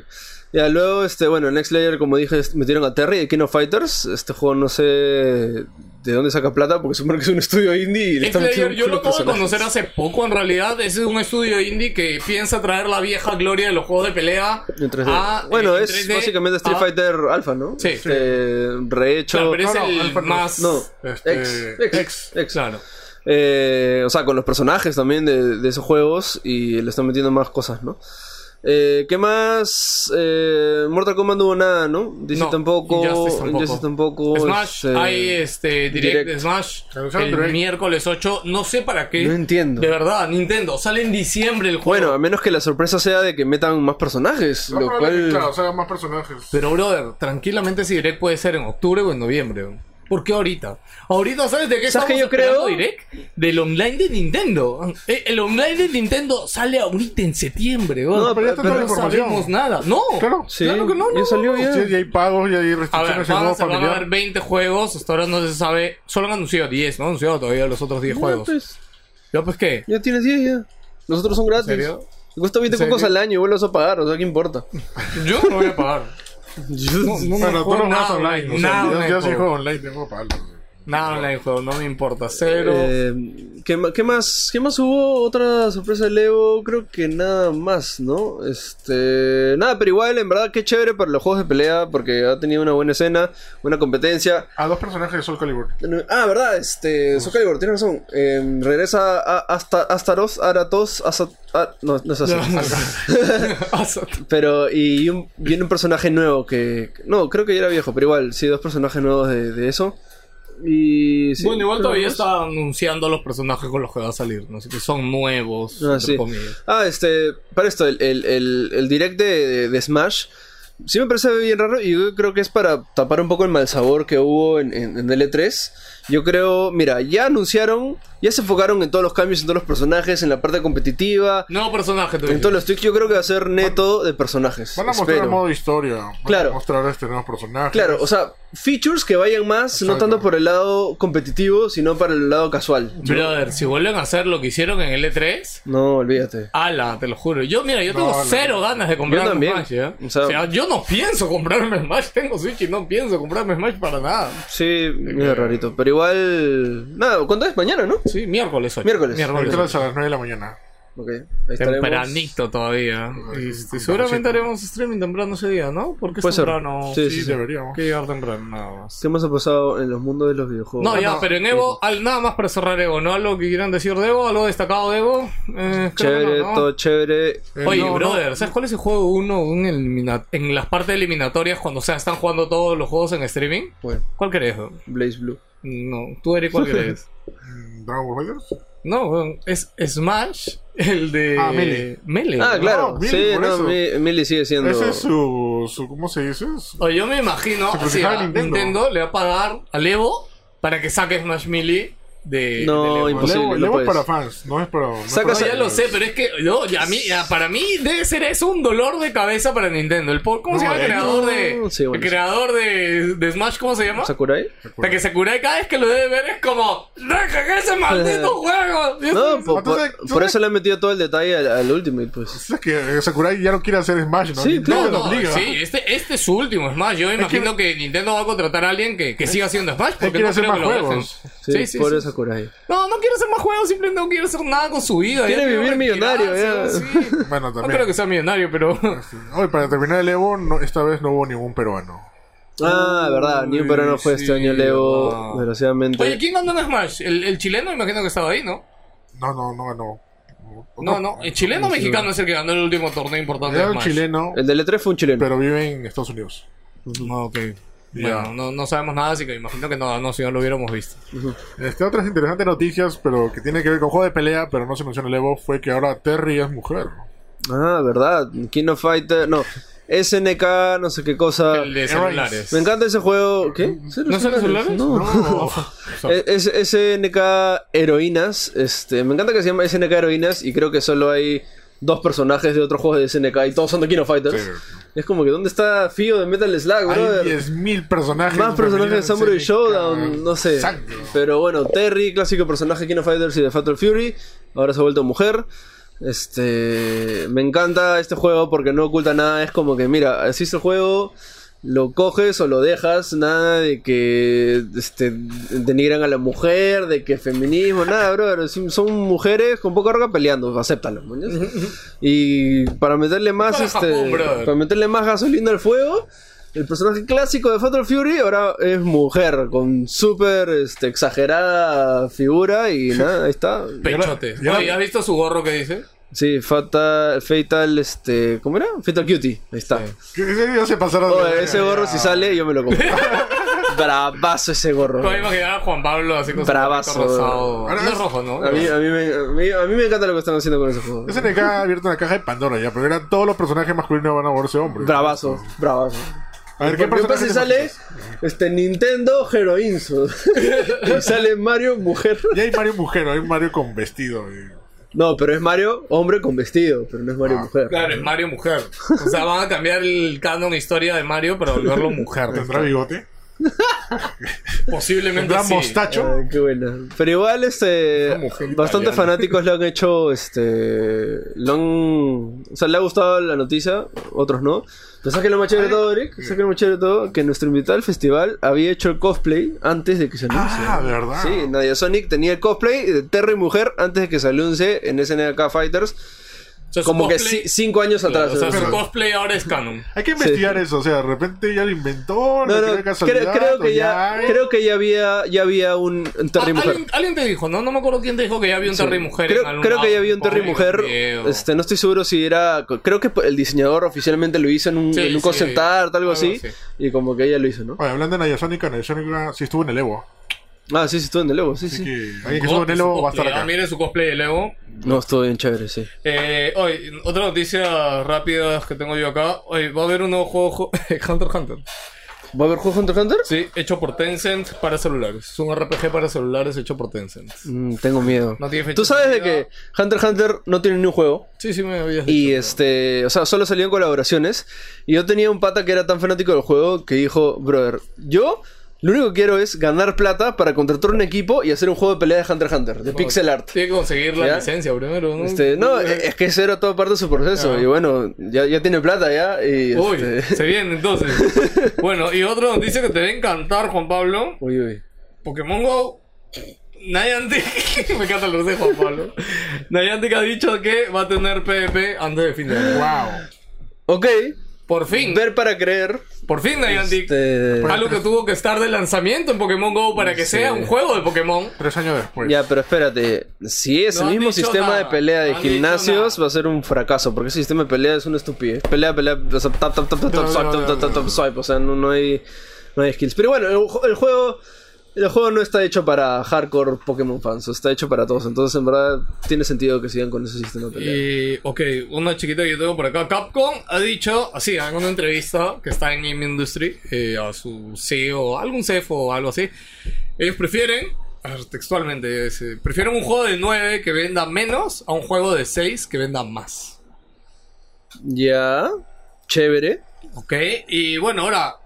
Ya, luego, este, bueno, Next Layer, como dije, metieron a Terry de King of Fighters. Este juego no sé de dónde saca plata, porque supongo que es un estudio indie y le X-Player, metiendo yo lo acabo de de conocer hace poco, en realidad. Ese es un estudio indie que piensa traer la vieja gloria de los juegos de pelea En 3D. a, bueno, eh, en es 3D básicamente Street a- Fighter Alpha, ¿no? Sí. Este, rehecho. Claro, pero es No, no, el Alpha más... No, Este, ex, ex, ex. ex. Claro. Eh, o sea, con los personajes también de, de esos juegos y le están metiendo más cosas, ¿no? Eh, ¿Qué más? Eh, Mortal Kombat no hubo nada, ¿no? DC No, tampoco. Injustice tampoco. Tampoco, Smash, este, hay este direct, direct. de Smash el direct. miércoles 8. No sé para qué. No entiendo. De verdad, Nintendo. Sale en diciembre el juego. Bueno, a menos que la sorpresa sea de que metan más personajes, No, lo cual... Claro, salgan más personajes. Pero, brother, tranquilamente ese direct puede ser en octubre o en noviembre. ¿Por qué ahorita? Ahorita, ¿sabes de qué ¿Sabes estamos qué yo creo? direct? Del online de Nintendo. Eh, El online de Nintendo sale ahorita en septiembre. weón. No, pero ya la no información. sabemos nada. No, Claro. Sí, claro que no. ya no, salió no. ya. Sí, ya hay pagos, ya hay A ver, restricciones en van se van a haber 20 juegos. Hasta ahora no se sabe. Solo han anunciado 10, ¿no? Han anunciado todavía los otros 10 Ya, juegos. pues, ¿Ya pues qué? ya tienes 10 ya. Los otros son gratis. serio? Te cuesta 20 ¿En serio? cocos al año y vuelves a pagar, o sea, ¿qué importa? Yo no voy a pagar. No, no me Bueno, tú juego no nada juegas online. O sea, Nada yo, online yo sí juego. juego online, tengo que pagarlo. Nada online juego, no me importa. Cero. Eh, ¿qué, qué más? ¿Qué más hubo? Otra sorpresa de Evo, creo que nada más, ¿no? Este, nada, pero igual en verdad qué chévere para los juegos de pelea porque ha tenido una buena escena, buena competencia. A dos personajes de Soul Calibur. Ah, verdad, este, Soul Calibur, tienes razón. Eh, regresa a hasta Astaros, Aratos, Asat, ah, no, no es así. Pero, y un, viene un personaje nuevo que. No, creo que ya era viejo, pero igual, sí, dos personajes nuevos de, de eso. Y. sí, bueno, igual todavía está anunciando los personajes con los que va a salir, ¿no? Así que son nuevos, Ah, sí. Ah, este, para esto, el, el, el, el direct de, de- de Smash sí me parece bien raro y yo creo que es para tapar un poco el mal sabor que hubo en, en, en L3. Yo creo, mira, ya anunciaron, ya se enfocaron en todos los cambios, en todos los personajes, en la parte competitiva, Nuevo personaje, tú en todos los tweaks. Yo creo que va a ser neto de personajes. Van a mostrar espero. el modo historia. Van Claro. a mostrar este nuevos personajes. Claro, o sea, features que vayan más, no tanto por el lado competitivo, sino para el lado casual. Brother, si vuelven a hacer lo que hicieron en L3, No, olvídate. ala, te lo juro. Yo, mira, yo tengo No, no, cero no. ganas de comprarme Yo también. Smash, ¿ya? O O sea- yo no pienso comprarme Smash. Tengo Switch y no pienso comprarme Smash para nada. Sí, medio rarito. Pero igual. Nada, ¿cuándo es? Mañana, ¿no? Sí, miércoles hoy. Miércoles. Miércoles. Miércoles a las 9 de la mañana. Ok, ahí estaremos. Tempranito todavía. Y, y Tempranito. seguramente haremos streaming temprano ese día, ¿no? Porque es Puede ser. temprano. Sí, Sí, sí, sí. deberíamos. Que llegar temprano, nada más. ¿Qué más ha pasado en los mundos de los videojuegos? No, Ah, ya, pero en Evo, al, nada más para cerrar Evo, ¿no? Algo que quieran decir de Evo, algo destacado de Evo. Eh, creo que Chévere, no, ¿no? todo chévere. Eh, Oye, no, brother, ¿sabes cuál es el juego uno un elimina- en las partes eliminatorias cuando o sea, están jugando todos los juegos en streaming? Bueno, ¿Cuál querés? Blaze Blue. No, tú Eric, ¿cuál querés? Dragon Ball Fighters. No, es Smash, el de Ah, Melee. Melee, Ah, claro. No, Melee, sí, no, Millie sigue siendo. Ese es su, su. ¿Cómo se dice? Su- Oye, yo me imagino, Se sí, procesaba a Nintendo. Nintendo. le va a pagar al Evo para que saque Smash Melee de No, Evo. imposible. Levo, no Levo es para fans, no es para. no para- ya lo sé, pero es que yo, ya a mí, ya para mí debe ser eso un dolor de cabeza para Nintendo. El, ¿Cómo se No, llama el eh, creador no, de, sí, bueno, el sí. creador de, de Smash? ¿Cómo se llama? ¿Sakurai? Para que Sakurai cada vez que lo debe ver es como ¡Deja ese maldito juego! No, po- por, Entonces, por eso le han metido todo el detalle al, al Ultimate, pues. Es que eh, Sakurai ya no quiere hacer Smash, ¿no? Sí, Nintendo claro. obliga. sí, este, este es su último Smash. Yo me imagino que... Nintendo va a contratar a alguien que, que siga haciendo Smash porque quiere no hacer creo más que lo juegos. Sí, Sí, sí, pobre sí. Sakurai. No, no quiere hacer más juegos, simplemente no quiere hacer nada con su vida. Quiere ya vivir millonario, ya. sí. Bueno, No también. creo que sea millonario, pero... Hoy, para terminar el Evo, no- esta vez no hubo ningún peruano. Ah, verdad, ni un peruano fue este año el Evo, desgraciadamente. Oye, ¿quién ganó en Smash? ¿El, el chileno? Imagino que estaba ahí, ¿no? No, no, no ganó. No, no. ¿El chileno o mexicano es el que ganó el último torneo importante Era un chileno, El del E3 fue un chileno. pero vive en Estados Unidos. No, ok. Bueno, no, no sabemos nada, así que imagino que no ganó si no lo hubiéramos visto. Este, otras interesantes noticias, pero que tiene que ver con juego de pelea, pero no se menciona el Evo, fue que ahora Terry es mujer. Ah, verdad. King of Fighter. No. SNK, no sé qué cosa. El de celulares. Me encanta ese juego. ¿Qué? ¿No son celulares? No. No. E- Es, SNK Heroínas. Este, me encanta que se llama SNK Heroínas y creo que solo hay dos personajes de otros juegos de SNK y todos son de King of Fighters. Es como que ¿dónde está Fio de Metal Slug, Hay brother? 10.000 personajes. Más personajes de Samurai Showdown, no sé. Exacto. Pero bueno, Terry, clásico personaje de King of Fighters y de Fatal Fury, ahora se ha vuelto mujer. Este, me encanta este juego porque no oculta nada, es como que mira, así es el juego, lo coges o lo dejas, nada de que este denigran a la mujer, de que feminismo, nada, brother, sí, son mujeres con poca roca peleando, acéptalo, ¿no? Y para meterle más Para este, Japón, para meterle más gasolina al fuego, el personaje clásico de Fatal Fury ahora es mujer, con súper este, exagerada figura y nada, ahí está. Pechote. Y ahora- Oye, ¿has visto su gorro que dice? Sí, Fatal, Fatal, este, ¿cómo era? Fatal Cutie, ahí está. Ya se pasaron de- Oye, ese gorro si sale, yo me lo compro. Bravazo ese gorro. Puedo imaginar a Juan Pablo así con su Bravazo. gorrito rosado. Ahora No es rojo, ¿no? A mí, a, mí me, a, mí, a mí me encanta lo que están haciendo con ese juego. SNK ha abierto una caja de Pandora ya, pero eran todos los personajes masculinos van a volverse hombres. Bravazo, bravazo. A ver, ¿qué personajes si sale este, Nintendo Heroinzo. y sale Mario mujer. Ya hay Mario mujer, hay Mario con vestido. y- No, pero es Mario hombre con vestido, pero no es Mario Ah, mujer. Claro, es Mario mujer. O sea, van a cambiar el canon historia de Mario para volverlo mujer. ¿Tendrá bigote? Posiblemente ¿Tendrá sí. mostacho? Ay, qué buena. Pero igual, este. Bastante italiana. fanáticos le han hecho. Este. Lo han. O sea, le ha gustado la noticia, otros no. Pero ¿sabes qué es lo más chévere de todo, Eric? ¿Sabes qué es lo más chévere de todo? Que nuestro invitado al festival había hecho el cosplay antes de que se anuncie. Ah, verdad. Sí, Nadia Sonic tenía el cosplay de Terry Mujer antes de que se anuncie en SNK Fighters. O sea, su Como que cosplay- cinco años Claro, atrás. O sea, ¿no? su cosplay ahora es canon. Hay que investigar eso, o sea, de repente ya lo No, inventó, no, de creo, creo que ya, hay. creo que ya había, ya había un, un Terry Ah, Mujer. ¿alguien, alguien te dijo, ¿no? No me acuerdo quién te dijo que ya había un Sí. Terry mujer. Creo, en algún creo que ya había un Terry mujer. Este, no estoy seguro si era. Creo que el diseñador oficialmente lo hizo en un, Sí, en un sí, concept art, algo algo así. así. Y como que ella lo hizo, ¿no? Oye, hablando de Nayasónica, Nayasónica sí estuvo en el Evo. Ah, sí, sí, estuvo en el Evo, sí, Así sí. que alguien que estuvo en el su Evo va a estar cosplay. Ah, acá. miren su cosplay de Lego. No, estuvo bien chévere, sí. Eh, oye, otra noticia rápida que tengo yo acá. Oye, va a haber un nuevo juego, Hunter x Hunter. ¿Va a haber juego Hunter x Hunter? Sí, hecho por Tencent para celulares. Es un RPG para celulares hecho por Tencent. Mm, tengo miedo. No tiene fecha Tú sabes de que Hunter x Hunter no tiene ni un juego. Sí, sí me habías Y dicho. este, o sea, solo salían colaboraciones. Y yo tenía un pata que era tan fanático del juego que dijo, brother, yo lo único que quiero es ganar plata para contratar un equipo y hacer un juego de pelea de Hunter x Hunter, de pixel art. Tiene que conseguir la ¿Ya? licencia primero, ¿no? Este, no, es que eso era todo parte de su proceso. Y bueno, ya, ya tiene plata ya. Y Uy, este- se viene entonces. bueno, y otra noticia que te va a encantar, Juan Pablo. Uy, uy. Pokémon Go. Niantic. me encanta lo de Juan Pablo. Niantic ha dicho que va a tener PvP antes de fin de año. Wow. Ok, Por fin. ver para creer. Por fin Niantic. Este, Algo que tuvo que estar de lanzamiento en Pokémon Go para que Sí. sea un juego de Pokémon. Tres años después. Ya, pero espérate, si es No el mismo sistema nada, de pelea de no gimnasios, va a ser un fracaso, porque ese sistema de pelea es una estupidez. Pelea, pelea, o sea, tap, tap, tap, tap, tap, No, tap, tap, tap, no. tap, swipe, o sea, no, no hay, no hay skills. Pero bueno, el, el juego, el juego no está hecho para hardcore Pokémon fans, está hecho para todos, entonces en verdad tiene sentido que sigan con ese sistema de pelea. Y, ok, una chiquita que yo tengo por acá. Capcom ha dicho, así, en una entrevista que está en Game Industry, eh, a su CEO, algún CFO o algo así. Ellos prefieren, textualmente, dice, prefieren un juego de 9 que venda menos a un juego de 6 que venda más. Ya, chévere. Ok, y bueno, ahora,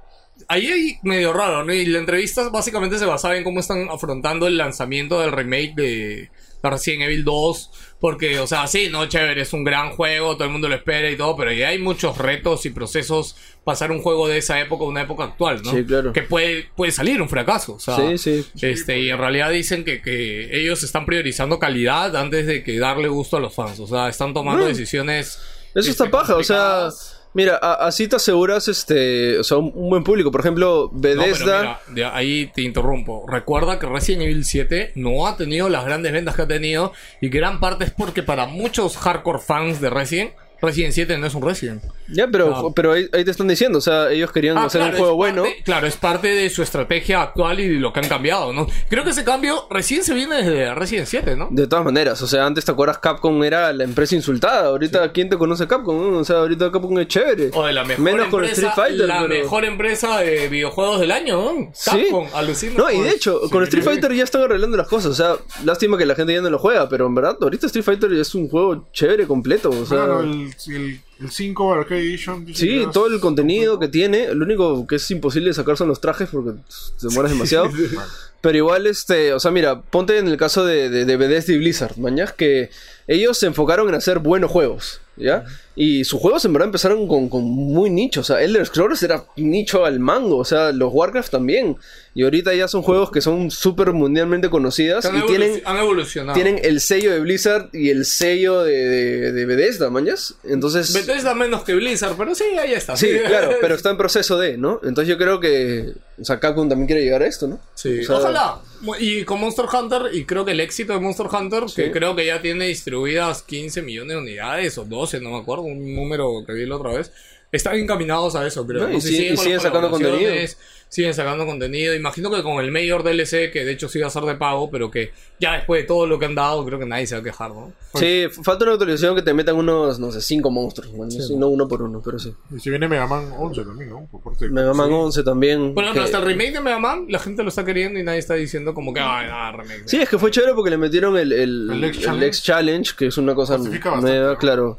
ahí hay medio raro, ¿no? Y la entrevista básicamente se basaba en cómo están afrontando el lanzamiento del remake de, de Resident Evil 2. Porque, o sea, sí, no, chévere, es un gran juego, todo el mundo lo espera y todo, pero ya hay muchos retos y procesos pasar un juego de esa época a una época actual, ¿no? Sí, claro. Que puede, puede salir un fracaso, o sea, Sí, sí. Este, y en realidad dicen que, que ellos están priorizando calidad antes de que darle gusto a los fans, o sea, están tomando Mm. decisiones. Eso está este, paja, o sea. Mira, a- así te aseguras este, o sea, un, un buen público. Por ejemplo, No, pero Bethesda. mira, ahí te interrumpo. Recuerda que Resident Evil 7 no ha tenido las grandes ventas que ha tenido y gran parte es porque para muchos hardcore fans de Resident, Resident 7 no es un Resident. ya, pero, pero ahí, ahí te están diciendo, o sea, ellos querían Ah, hacer claro, un juego bueno. parte- claro, es parte de su estrategia actual y de lo que han cambiado, ¿no? Creo que ese cambio recién se viene desde Resident 7, ¿no? De todas maneras, o sea, antes te acuerdas Capcom era la empresa insultada. Ahorita, ¿quién te conoce Capcom? O sea, ahorita Capcom es chévere. O de la mejor Menos empresa, con Street Fighter. la pero- mejor empresa de videojuegos del año, ¿no? Sí. Capcom, alucina. No, y de hecho, con Street Fighter ya están arreglando las cosas. O sea, lástima que la gente ya no lo juega, pero en verdad, ahorita Street Fighter es un juego chévere, completo. O sea, el, el, el 5 Arcade Edition. sí, que todo el contenido que tiene. Lo único que es imposible sacar son los trajes porque te demoras demasiado. Pero igual, este, o sea, mira, ponte en el caso de, de, de Bethesda y Blizzard, mañas, que ellos se enfocaron en hacer buenos juegos, ¿ya? Y sus juegos en verdad empezaron con, con muy nicho, o sea, Elder Scrolls era nicho al mango, o sea, los Warcraft también. Y ahorita ya son juegos que son súper mundialmente conocidas Han, y tienen, han evolucionado. tienen el sello de Blizzard y el sello de, de, de Bethesda, mañas. Entonces... Bethesda menos que Blizzard, pero sí, ahí está. Sí, claro, pero está en proceso de, ¿no? Entonces yo creo que, o sea, Capcom también quiere llegar a esto, ¿no? Sí, O sea, ojalá. Y con Monster Hunter, y creo que el éxito de Monster Hunter, que creo que ya tiene distribuidas 15 millones de unidades o 12, no me acuerdo, un número que vi la otra vez, están encaminados a eso, creo. No, y siguen- y sacando colaboraciones, Siguen sacando contenido. Imagino que con el Mayor DLC, que de hecho sí va a ser de pago, pero que ya después de todo lo que han dado, creo que nadie se va a quejar, ¿no? Sí, f- falta una actualización que te metan unos, no sé, cinco monstruos, man, Sí, sí, ¿no? no uno por uno, pero sí. Y si viene Mega Man 11 también, ¿no? Por parte de- Mega Man 11 también. Bueno, que- hasta el remake de Mega Man, la gente lo está queriendo y nadie está diciendo como que, nada, remake. Sí, es que fue chévere porque le metieron el, el, El X el Challenge. X Challenge, que es una cosa ¿no? claro.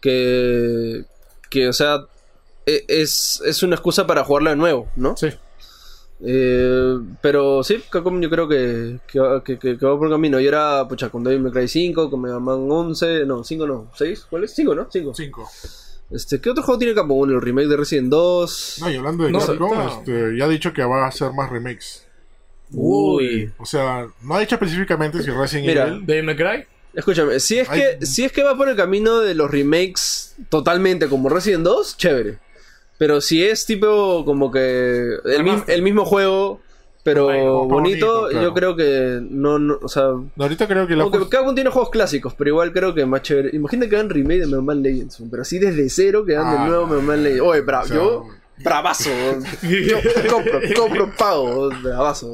Que, que, o sea, e- es, es una excusa para jugarla de nuevo, ¿no? Sí. Eh, pero sí, Capcom yo creo que, que, va- que, que- que va por camino. Y era, pucha, con Devil May Cry 5, con Mega Man 11, no, 5 no, 6, ¿cuál es? 5, ¿no? 5. 5. Este, ¿Qué otro juego tiene Capcom? Bueno, el remake de Resident 2. No, y hablando de No, Capcom, este, ya ha dicho que va a hacer más remakes. Uy. O sea, no ha dicho específicamente si Resident Mira, Evil. ¿De Cry? Escúchame, si es, Ay. que, si es que va por el camino de los remakes totalmente como Resident 2, chévere. Pero si es tipo como que el, mi- el mismo juego, pero bonito, bonito, claro. yo creo que no, no o sea... No, ahorita creo que la tiene juegos clásicos, pero igual creo que es más chévere. Imagínate que hagan remake de Mega Man Legends, pero así desde cero que hagan Ah, de nuevo no. Mega Man Legends. Oye, bra, O sea, yo, bravazo. yo compro, compro, pago, bravazo.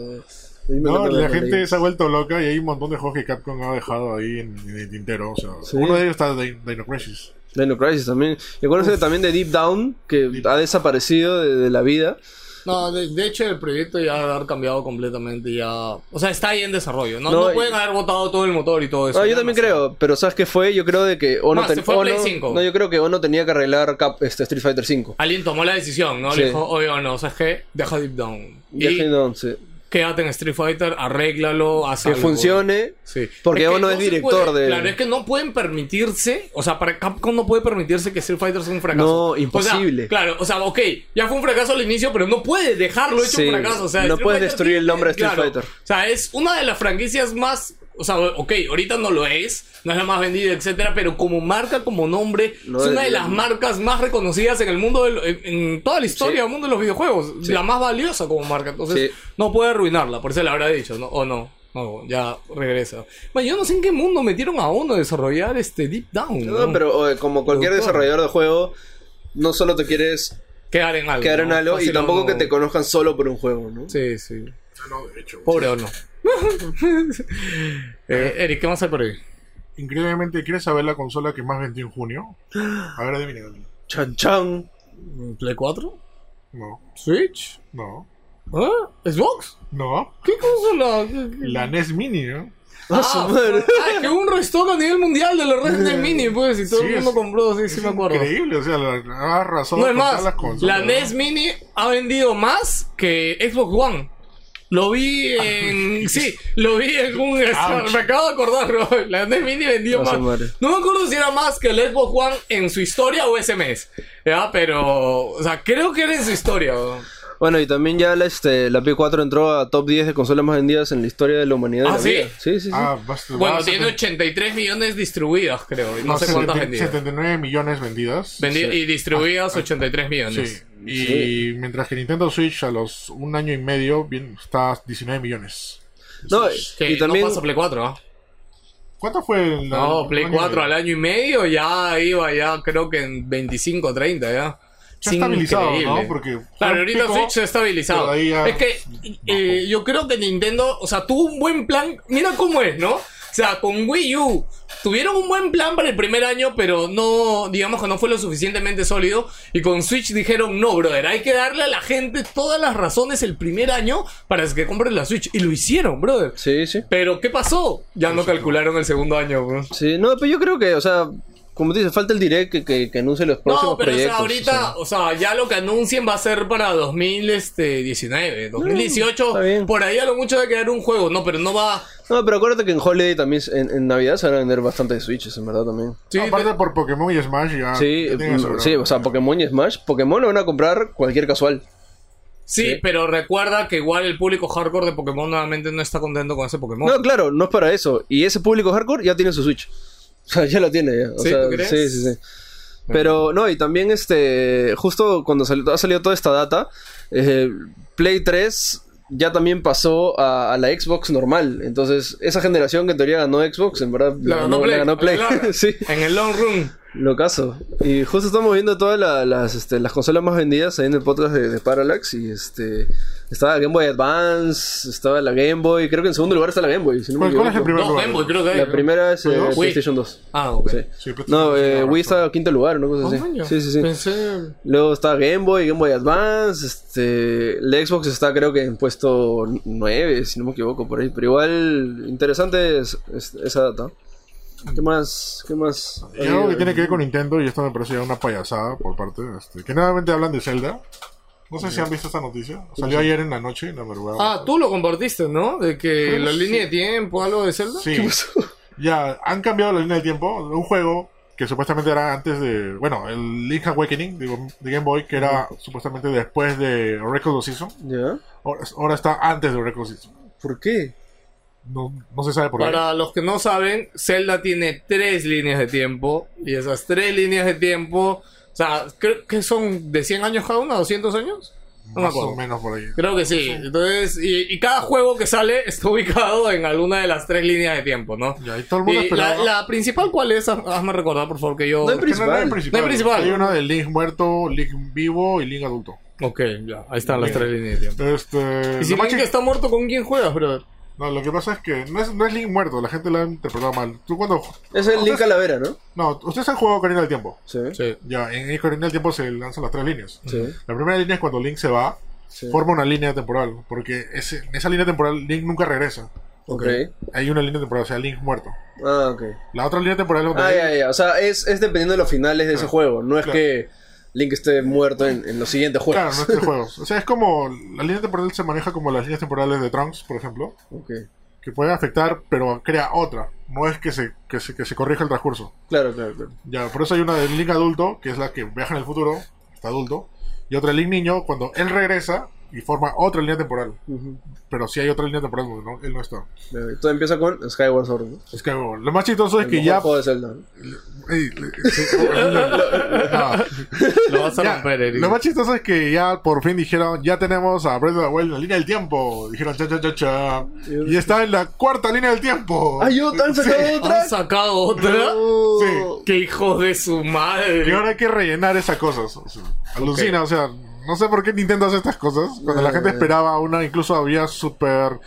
No, la gente se ha vuelto loca y hay un montón de juegos que Capcom ha dejado ahí en, en el tintero. O sea, Sí. uno de ellos está Dino Crisis. Dino Crisis también. Y acuérdense también de Deep Down, que Deep- ha desaparecido de, de la vida. No, de, de hecho el proyecto ya debe haber cambiado completamente ya... O sea, está ahí en desarrollo. No, No, no y- pueden haber botado todo el motor y todo eso. No, yo nada también creo, pero ¿sabes qué fue? Yo creo de que Ono, ten- fue a Play Ono- 5. No, yo creo que Ono tenía que arreglar Cap- este, Street Fighter 5. Alguien tomó la decisión, ¿no? Sí. Le dijo, oye, no, ¿sabes qué? Deja Deep Down. Y Y Down, sí. Quédate en Street Fighter, arréglalo, haz Que algo. funcione. Sí. Porque que uno es director puede- de- Claro, es que no pueden permitirse. O sea, para Capcom no puede permitirse que Street Fighter sea un fracaso. No, O sea, imposible. claro, o sea, ok, ya fue un fracaso al inicio, pero no puede dejarlo hecho Sí, un fracaso. O sea, no Street puedes Fighter destruir el nombre de Street claro, Fighter. O sea, es una de las franquicias más. O sea, ok, ahorita no lo es, no es la más vendida, etcétera, pero como marca, como nombre, No es es- una de las marcas más reconocidas en el mundo, del- en, en toda la historia Sí. del mundo de los videojuegos. Sí. La más valiosa como marca. Entonces, Sí. no puede arruinarla, por eso le habrá dicho, ¿no? O no. No, ya regresa. Man, yo no sé en qué mundo metieron a uno a desarrollar este Deep Down. No, ¿no? pero oye, como cualquier desarrollador de juego, no solo te quieres Quedar en algo. quedar en ¿no? algo y tampoco que te conozcan solo por un juego, ¿no? Sí, sí. No, de hecho. Pobre o no. eh, Eric, ¿qué más hay por ahí? Increíblemente, ¿quieres saber la consola que más vendió en junio? A ver, adivina. Chan chan. ¿Play 4? No, ¿Switch? no, ¿Ah? ¿Xbox? no. ¿Qué consola? La NES Mini, ¿no? Ah, ah, que hubo un restock a nivel mundial de los Resident Mini, pues, y todo Sí, el mundo es- compró, sí, sí me acuerdo. Increíble, o sea, la, ha arrasado No es más, las consolas. la NES Mini ha vendido más que Xbox One. Lo vi en. Sí, lo vi en un. Me acabo de acordar, bro. La NES Mini vendió más. No me acuerdo si era más que el Xbox One en su historia o ese mes. Ya, pero. O sea, creo que era en su historia, bro. Bueno, y también ya la, este, la P4 entró a top 10 de consolas más vendidas en la historia de la humanidad. ¿Ah, de la sí? vida. Sí, sí, sí. Ah, basta- Bueno, va a tiene ser- 83 millones distribuidas, creo. Y no, no, sé cuántas 70 vendidas. 79 millones vendidas. Vendi- Sí. Y distribuidas 83 millones. Sí. Y mientras que Nintendo Switch a los un año y medio bien, está a 19 millones. no, Que y también... no pasa Play 4, ¿ah? ¿Cuánto fue el No, Play año y 4 medio? al año y medio ya iba ya creo que en 25, 30 ya. Se ha Es estabilizado, increíble. ¿no? Porque Claro, ahorita pico, Switch se ha estabilizado. ya Es que eh, yo creo que Nintendo, o sea, tuvo un buen plan. Mira cómo es, ¿no? O sea, con Wii U tuvieron un buen plan para el primer año, pero no, digamos que no fue lo suficientemente sólido. Y con Switch dijeron, no, brother, hay que darle a la gente todas las razones el primer año para que compren la Switch. Y lo hicieron, brother. Sí, sí. Pero, ¿qué pasó? Ya no calcularon el segundo año, bro. Sí, no, pero yo creo que, o sea, como te dices, falta el direct que, que, que anuncie los próximos No, pero o sea, proyectos. ahorita, o sea, ya lo que anuncien va a ser para 2019, 2018. está bien. por ahí a lo mucho de quedar un juego, no, pero no va. No, pero acuérdate que en Holiday también, en, en Navidad se van a vender bastante Switches, en verdad también. Sí, Aparte te- por Pokémon y Smash ya. Sí, ya mm, sí, o sea, Pokémon y Smash. Pokémon lo van a comprar cualquier casual. sí, sí. pero recuerda que igual el público hardcore de Pokémon nuevamente no está contento con ese Pokémon. No, claro, no es para eso. Y ese público hardcore ya tiene su Switch. O sea, ya lo tiene. Ya. O ¿Sí? sea, ¿Tú crees? sí, sí, sí. Pero no, y también este, justo cuando salió- ha salido toda esta data, eh, Play 3 ya también pasó a, a la Xbox normal. Entonces, esa generación que en teoría ganó Xbox, en verdad La la ganó la Play. ganó Play. Claro. sí, En el long run. Lo caso. Y justo estamos viendo todas la- las, este, las consolas más vendidas ahí en el podcast de, de Parallax. Y este, estaba Game Boy Advance, estaba la Game Boy. Creo que en segundo lugar está la Game Boy. Si no me ¿Cuál, cuál es el primer No, lugar? Game Boy, creo que hay, La ¿no? primera es eh. PlayStation 2. Ah, ok. Sí. Sí, pero No, eh, Wii está en quinto lugar, una cosa Oh, así. Sí, sí, sí. Pensé- Luego está Game Boy, Game Boy Advance, este, el Xbox está creo que en puesto 9, si no me equivoco, por ahí. Pero igual, interesante es, es- esa data. ¿Qué más? ¿Qué más? Y algo que tiene que ver con Nintendo, y esto me parece ya una payasada por parte, este, que nuevamente hablan de Zelda. No sé si han visto esta noticia. Salió ayer en la noche, en la madrugada. Ah, tú lo compartiste, ¿no? De que la línea de tiempo, algo de Zelda. Sí. Ya, han cambiado la línea de tiempo. Un juego que supuestamente era antes de. Bueno, el Link Awakening digo, de Game Boy, que era supuestamente después de Oracle of Season. ¿Ya? Ahora, ahora está antes de Oracle of Season. ¿Por qué? No, no se sabe por qué. Para los que no saben, Zelda tiene tres líneas de tiempo. Y esas tres líneas de tiempo. O sea, creo que son de 100 años cada una, 200 años. No me Más acuerdo. o menos por ahí. Creo que sí. Entonces, y, y cada juego que sale está ubicado en alguna de las tres líneas de tiempo, ¿no? Ya, y todo el mundo Y la, esperaba. la principal, ¿cuál es? Haz- Hazme recordar, por favor, que yo. No hay Que no, no hay principal. principal. No hay principal. Hay una de Link muerto, Link vivo y Link adulto. Ok, ya. Ahí están las Bien. tres líneas de tiempo. Este, Y si Link chi- está muerto, ¿con quién juegas, brother? No, lo que pasa es que no es, no es Link muerto, la gente lo ha interpretado mal. Tú cuando... Es el Link Calavera, ¿no? No, ustedes han jugado Ocarina del Tiempo. Sí. Sí. Ya, en Ocarina del Tiempo se lanzan las tres líneas. Sí. La primera línea es cuando Link se va, Sí. forma una línea temporal, porque ese, en esa línea temporal Link nunca regresa. Ok. Hay una línea temporal, o sea, Link muerto. Ah, ok. La otra línea temporal es donde Ah, ya, ya. O sea, es, es dependiendo de los finales de ese juego. No es Claro. que Link esté muerto en, en los siguientes Claro, juegos. no es de juegos. O sea, es como. La línea temporal se maneja como las líneas temporales de Trunks, por ejemplo, Ok. que pueden afectar, pero crea otra. No es que se, que se, que se corrija el transcurso. Claro, claro, claro. Ya, por eso hay una de Link adulto, que es la que viaja en el futuro, está adulto, y otra de Link niño, cuando él regresa y forma otra línea temporal. Pero sí hay otra línea temporal donde no, él no está. Todo empieza con Skyward Sword. ¿no? Bueno, lo más chistoso es El que mejor ya. juego de Zelda. ¿no? Ey, le- sí, no. Lo vas a Ya, romper, Eric. lo más chistoso es que ya por fin dijeron, ya tenemos a Breath of the Wild en la línea del tiempo. Dijeron, cha, cha, cha, cha. Y está en la cuarta línea del tiempo. ¡Ay, yo han sacado Sí. otra! ¿Han sacado otra? No. Sí. ¡Qué hijos de su madre! Y ahora hay que rellenar esas cosas. o sea, alucina, o sea, no sé por qué Nintendo hace estas cosas. Cuando la gente Eh. esperaba una, incluso había super.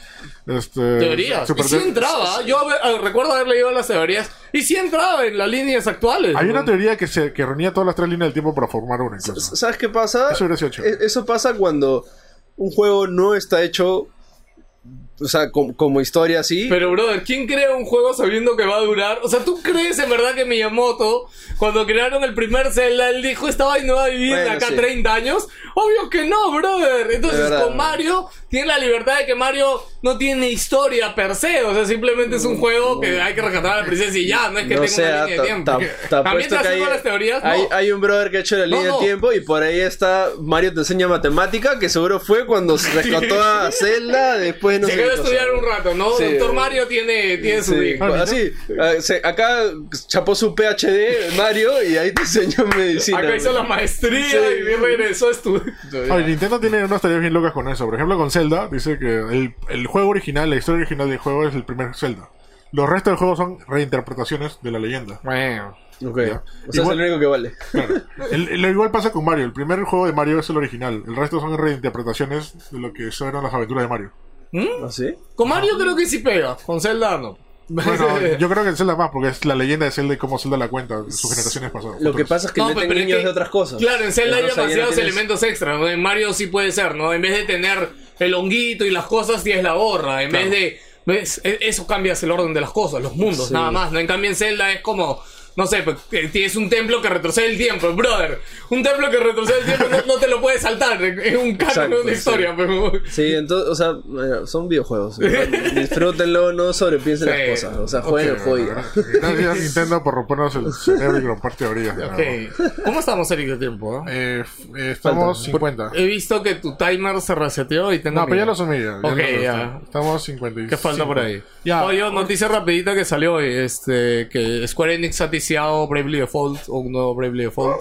Este, Teorías. super y sí entraba. Yo a- recuerdo haber leído las teorías. Y sí entraba en las líneas actuales. Hay ¿no? una teoría que, se, que reunía todas las tres líneas del tiempo para formar una. Incluso. ¿Sabes qué pasa? Eso. E- Eso pasa cuando un juego no está hecho, o sea, com- como historia así. Pero, brother, ¿quién crea un juego sabiendo que va a durar? O sea, ¿tú crees en verdad que Miyamoto, cuando crearon el primer Zelda, él dijo, esta vaina va a vivir de Bueno, acá sí. 30 años? Obvio que no, brother. Entonces, con Mario, tiene la libertad de que Mario no tiene historia per se. O sea, simplemente es un juego que hay que rescatar a la princesa y ya. No es que No tenga sé, una ah, línea de tiempo. También te hay, las teorías. No. hay, hay un brother que ha hecho la línea no. del tiempo y por ahí está Mario te enseña matemática, que seguro fue cuando se rescató a Zelda, después no Se quedó a estudiar un rato, ¿no? Sí. Doctor Mario tiene, tiene su Sí, hijo. así, ah, se- acá chapó su PhD Mario y ahí te enseñó medicina. Acá hizo la maestría Sí. y regresó a estudiar. Oye, Nintendo tiene unas teorías bien locas con eso. Por ejemplo, con Zelda, dice que el, el juego original, la historia original del juego es el primer Zelda. Los restos del juego son reinterpretaciones de la leyenda. Bueno. Ok, Ya. o sea, Igual- es el único que vale. Claro. El- igual pasa con Mario. El primer juego de Mario es el original. El resto son reinterpretaciones de lo que fueron las aventuras de Mario. ¿Ah, sí? Con Mario creo que sí pega. Con Zelda no. Bueno, yo creo que en Zelda más, porque es la leyenda de Zelda y cómo Zelda la cuenta de sus generaciones pasadas. Lo que pasa es que No, meten pero es niños que- de otras cosas. Claro, en Zelda hay no demasiados tienes- elementos extra. ¿no? En Mario sí puede ser, ¿no? En vez de tener el honguito y las cosas, tienes la gorra. En Claro. vez de. ¿Ves? E- Eso cambia el orden de las cosas, los mundos, Sí. nada más. ¿no? En cambio, en Zelda es como. No sé, pues, eh, tienes un templo que retrocede el tiempo, brother. Un templo que retrocede el tiempo no, no te lo puedes saltar. Es un canon Exacto, de una sí. historia. pero- Sí, entonces, o sea, bueno, son videojuegos. ¿verdad? Disfrútenlo, no sobrepiensen Sí. las cosas. O sea, jueguen el juego. ya. Gracias Nintendo por rompernos el cerebro y romper teorías. de nuevo. Ok. ¿Cómo estamos, Eric, de tiempo? eh? Eh, eh, estamos 50. He visto que tu timer se reseteó y tengo. No, pero ya lo sumí. Ya, Ok, lo- ya. Estamos 55. ¿Qué falta por ahí? Ya. Oye, noticia rapidita que salió hoy, este, que Square Enix ha ticiado Bravely Default, o un nuevo Bravely Default.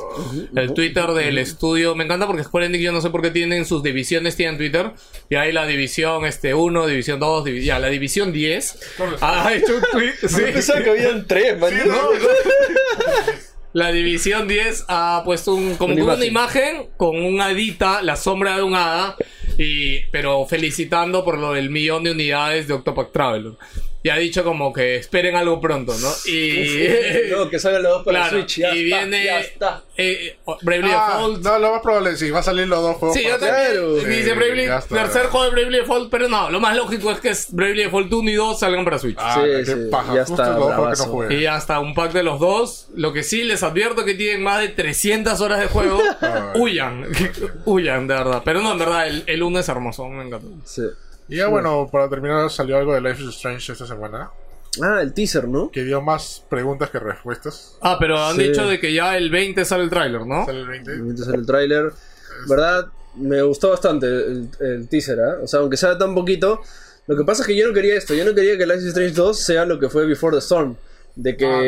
El Twitter del estudio, me encanta porque Square Enix yo no sé por qué tienen sus divisiones, tienen Twitter, y hay la división este 1, división 2, divi- ya, la división 10 ha hecho un tweet, sí. Pensaba que habían tres, man. La división 10 ha puesto un, como Una que una imagen. imagen con un hadita, la sombra de un hada, y, pero felicitando por lo del millón de unidades de Octopath Traveler. Y ha dicho como que esperen algo pronto, ¿no? Y. No, que salgan los dos para claro, Switch. Ya y está, viene. ya está. eh, Bravely Ah, Default. no, lo más probable, sí, va a salir los dos juegos. Sí, yo también. Dice Sí, Bravely, tercer juego de Bravely Default, pero no, lo más lógico es que es Bravely Default 1 y 2 salgan para Switch. Ah, Sí, qué sí, paja. ya está no. Y hasta un pack de los dos. Lo que sí les advierto que tienen más de 300 horas de juego. Ay. huyan. huyan, de verdad. Pero no, en verdad, el, el uno es hermoso. Me encanta. Sí. Y ya bueno, para terminar, salió algo de Life is Strange esta semana. Ah, el teaser, ¿no? Que dio más preguntas que respuestas. Ah, pero han Sí. dicho de que ya el 20 sale el tráiler, ¿no? Sale el 20. Mientras el tráiler. ¿Verdad? Me gustó bastante el, el teaser, ¿ah? O sea, aunque sea tan poquito. Lo que pasa es que yo no quería esto. Yo no quería que Life is Strange 2 sea lo que fue Before the Storm. De que Ah, no.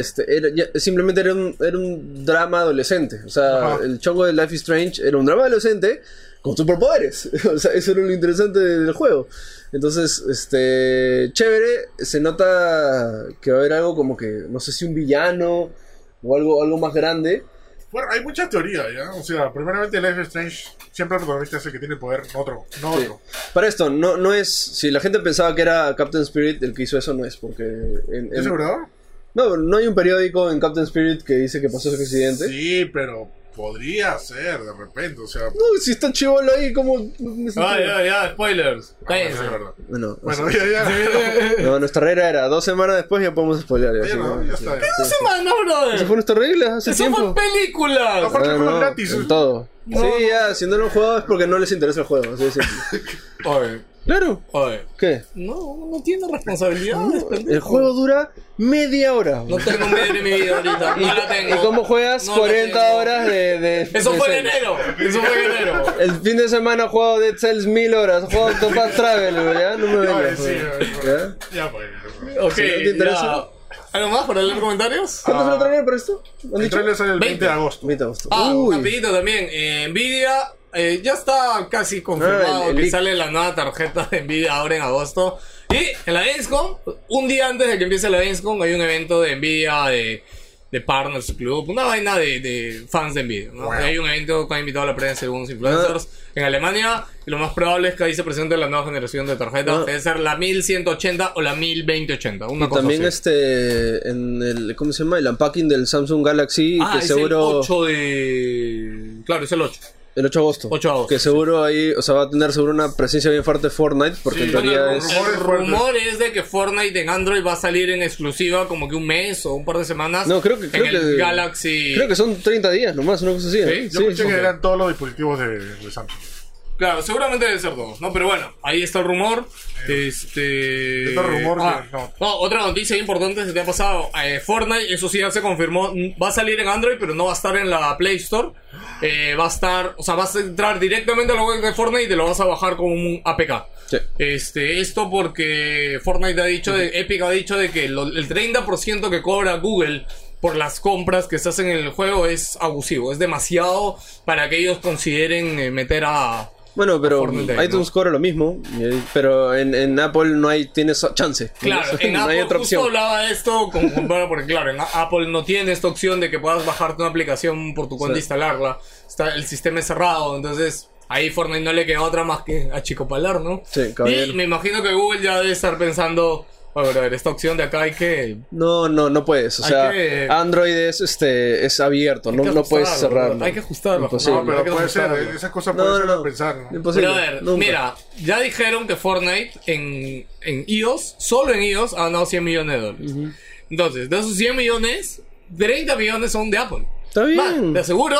este, era, ya- simplemente era un, era un drama adolescente. O sea, Ajá. el chongo de Life is Strange era un drama adolescente con superpoderes. o sea, eso era lo interesante del juego. Entonces, este. Chévere. Se nota que va a haber algo como que. No sé si un villano. O algo, algo más grande. Bueno, hay mucha teoría, ¿ya? O sea, primeramente Life is Strange siempre el protagonista es el que tiene poder, no otro. No Sí. otro. Para esto, no, no es. Si la gente pensaba que era Captain Spirit el que hizo eso, no es, porque. En, en- ¿Es verdad? no, no hay un periódico en Captain Spirit que dice que pasó ese accidente. Sí, pero podría ser de repente, o sea. No, si está chivolo ahí, como. Ah, ya, ya, spoilers. Cállense. es verdad. Bueno, o Bueno, sea, ya, ya. no, nuestra regla era dos semanas después ya podemos spoilear. ya, no, está. ¿Qué semana, brother? Esa fue nuestra regla hace Eso tiempo. fue películas. Aparte, es gratis. en todo. No. Sí, ya, si no lo han jugado es porque no les interesa el juego. así de simple. Oye, claro. oye. ¿Qué? No, no tiene responsabilidades. pendejo. El juego dura media hora. No tengo medio de mi vida ahorita. No la tengo. ¿Y cómo juegas? No la 40 tengo. horas de, de- Eso de fue en enero. Eso fue en enero. El fin de semana he jugado Dead Cells mil horas, he jugado Octopath Travel, ¿ya? No me vengas. sí, ¿ya? ya, pues. Ok, Si no te interesa. ya. ¿Algo más para leer comentarios? ¿Cuándo se lo traen para esto? ¿Han El dicho? trailer sale el 20 de 20. agosto. 20 de agosto. Ah, Uy. rapidito también. Eh, Nvidia eh, ya está casi confirmado el- el que leak. sale la nueva tarjeta de Nvidia ahora en agosto. Y en la Gamescom, un día antes de que empiece la Gamescom, hay un evento de Nvidia de, de Partners Club, una vaina de, de fans de Nvidia. ¿no? Wow. Hay un evento que ha invitado a la prensa algunos influencers en Alemania. Y lo más probable es que ahí se presente la nueva generación de tarjetas. Debe ser la 1180 o la 102080. Una Y cosa también así. este, en el, ¿cómo se llama? El unpacking del Samsung Galaxy, Ah, que es seguro... el 8 de... Claro, es el 8. El 8 de agosto. 8 de agosto. Que seguro ahí, o sea, va a tener seguro una presencia bien fuerte Fortnite, porque Sí, en Bueno, teoría el, es... rumor el rumor es de que Fortnite en Android va a salir en exclusiva como que un mes o un par de semanas. No, creo que- en creo el que- Galaxy. Creo que son 30 días nomás, una cosa así. ¿eh? Sí, Yo escuché que eran todos los dispositivos de, de Samsung. Claro, seguramente debe ser dos, ¿no? Pero bueno, ahí está el rumor. Este. Este rumor que- Ah, no. no, otra noticia importante se te ha pasado. Eh, Fortnite, eso sí ya se confirmó. Va a salir en Android, pero no va a estar en la Play Store. Eh, va a estar, o sea, vas a entrar directamente a la web de Fortnite y te lo vas a bajar como un APK. Sí. Este, esto porque Fortnite ha dicho, de, Epic ha dicho de que lo- el 30% que cobra Google por las compras que se hacen en el juego es abusivo, es demasiado para que ellos consideren eh, meter a... Bueno, pero Fortnite, ¿no? iTunes cobra lo mismo, pero en, en Apple no hay tienes chance. Claro, en no Apple hay otra justo opción. hablaba de esto con, porque claro, en Apple no tiene esta opción de que puedas bajarte una aplicación por tu cuenta e Sí. instalarla. Está, el sistema es cerrado, entonces ahí Fortnite no le queda otra más que achicopalar, ¿no? Sí, caballero. y me imagino que Google ya debe estar pensando, bueno, a ver, esta opción de acá hay que... No, no, no puedes. O Hay sea, que- Android es este es abierto, no, no puedes cerrarlo. Hay que ajustarlo. Imposible. No, pero puede ser, ajustarlo. esa cosa No, puede no, ser no. pensar, ¿no? Imposible. Pero a ver, nunca. mira, ya dijeron que Fortnite en, en iOS, solo en iOS, ha ganado 100 millones de dólares. Entonces, de esos 100 millones, 30 millones son de Apple. Está bien. Te aseguro,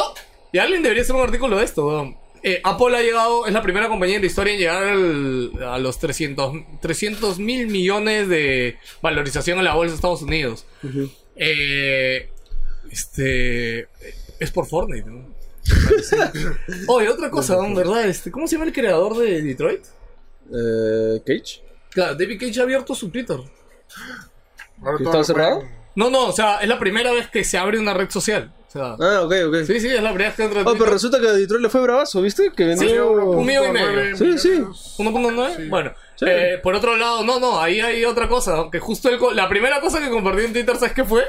y alguien debería hacer un artículo de esto. weón. Eh, Apple ha llegado, es la primera compañía en la historia en llegar al- a los 300 mil millones de valorización en la bolsa de Estados Unidos. Eh, este. Es por Fortnite, ¿no? Oye, otra cosa, ¿no? ¿verdad? Este, ¿Cómo se llama el creador de Detroit? Eh, Cage. Claro, David Cage ha abierto su Twitter. Ahora ¿Que todo estaba lo cerrado? No, no, o sea, es la primera vez que se abre una red social. O sea, Ah, ok, ok. sí, sí, es la primera vez que entra Oh, pero resulta que a Detroit le fue bravazo, ¿viste? Que Sí, vendió... un millón y medio. Sí, sí. millones. 1.9. Sí. Bueno, Sí. eh, por otro lado, no, no, ahí hay otra cosa. Que justo el co- la primera cosa que compartí en Twitter, ¿sabes qué fue?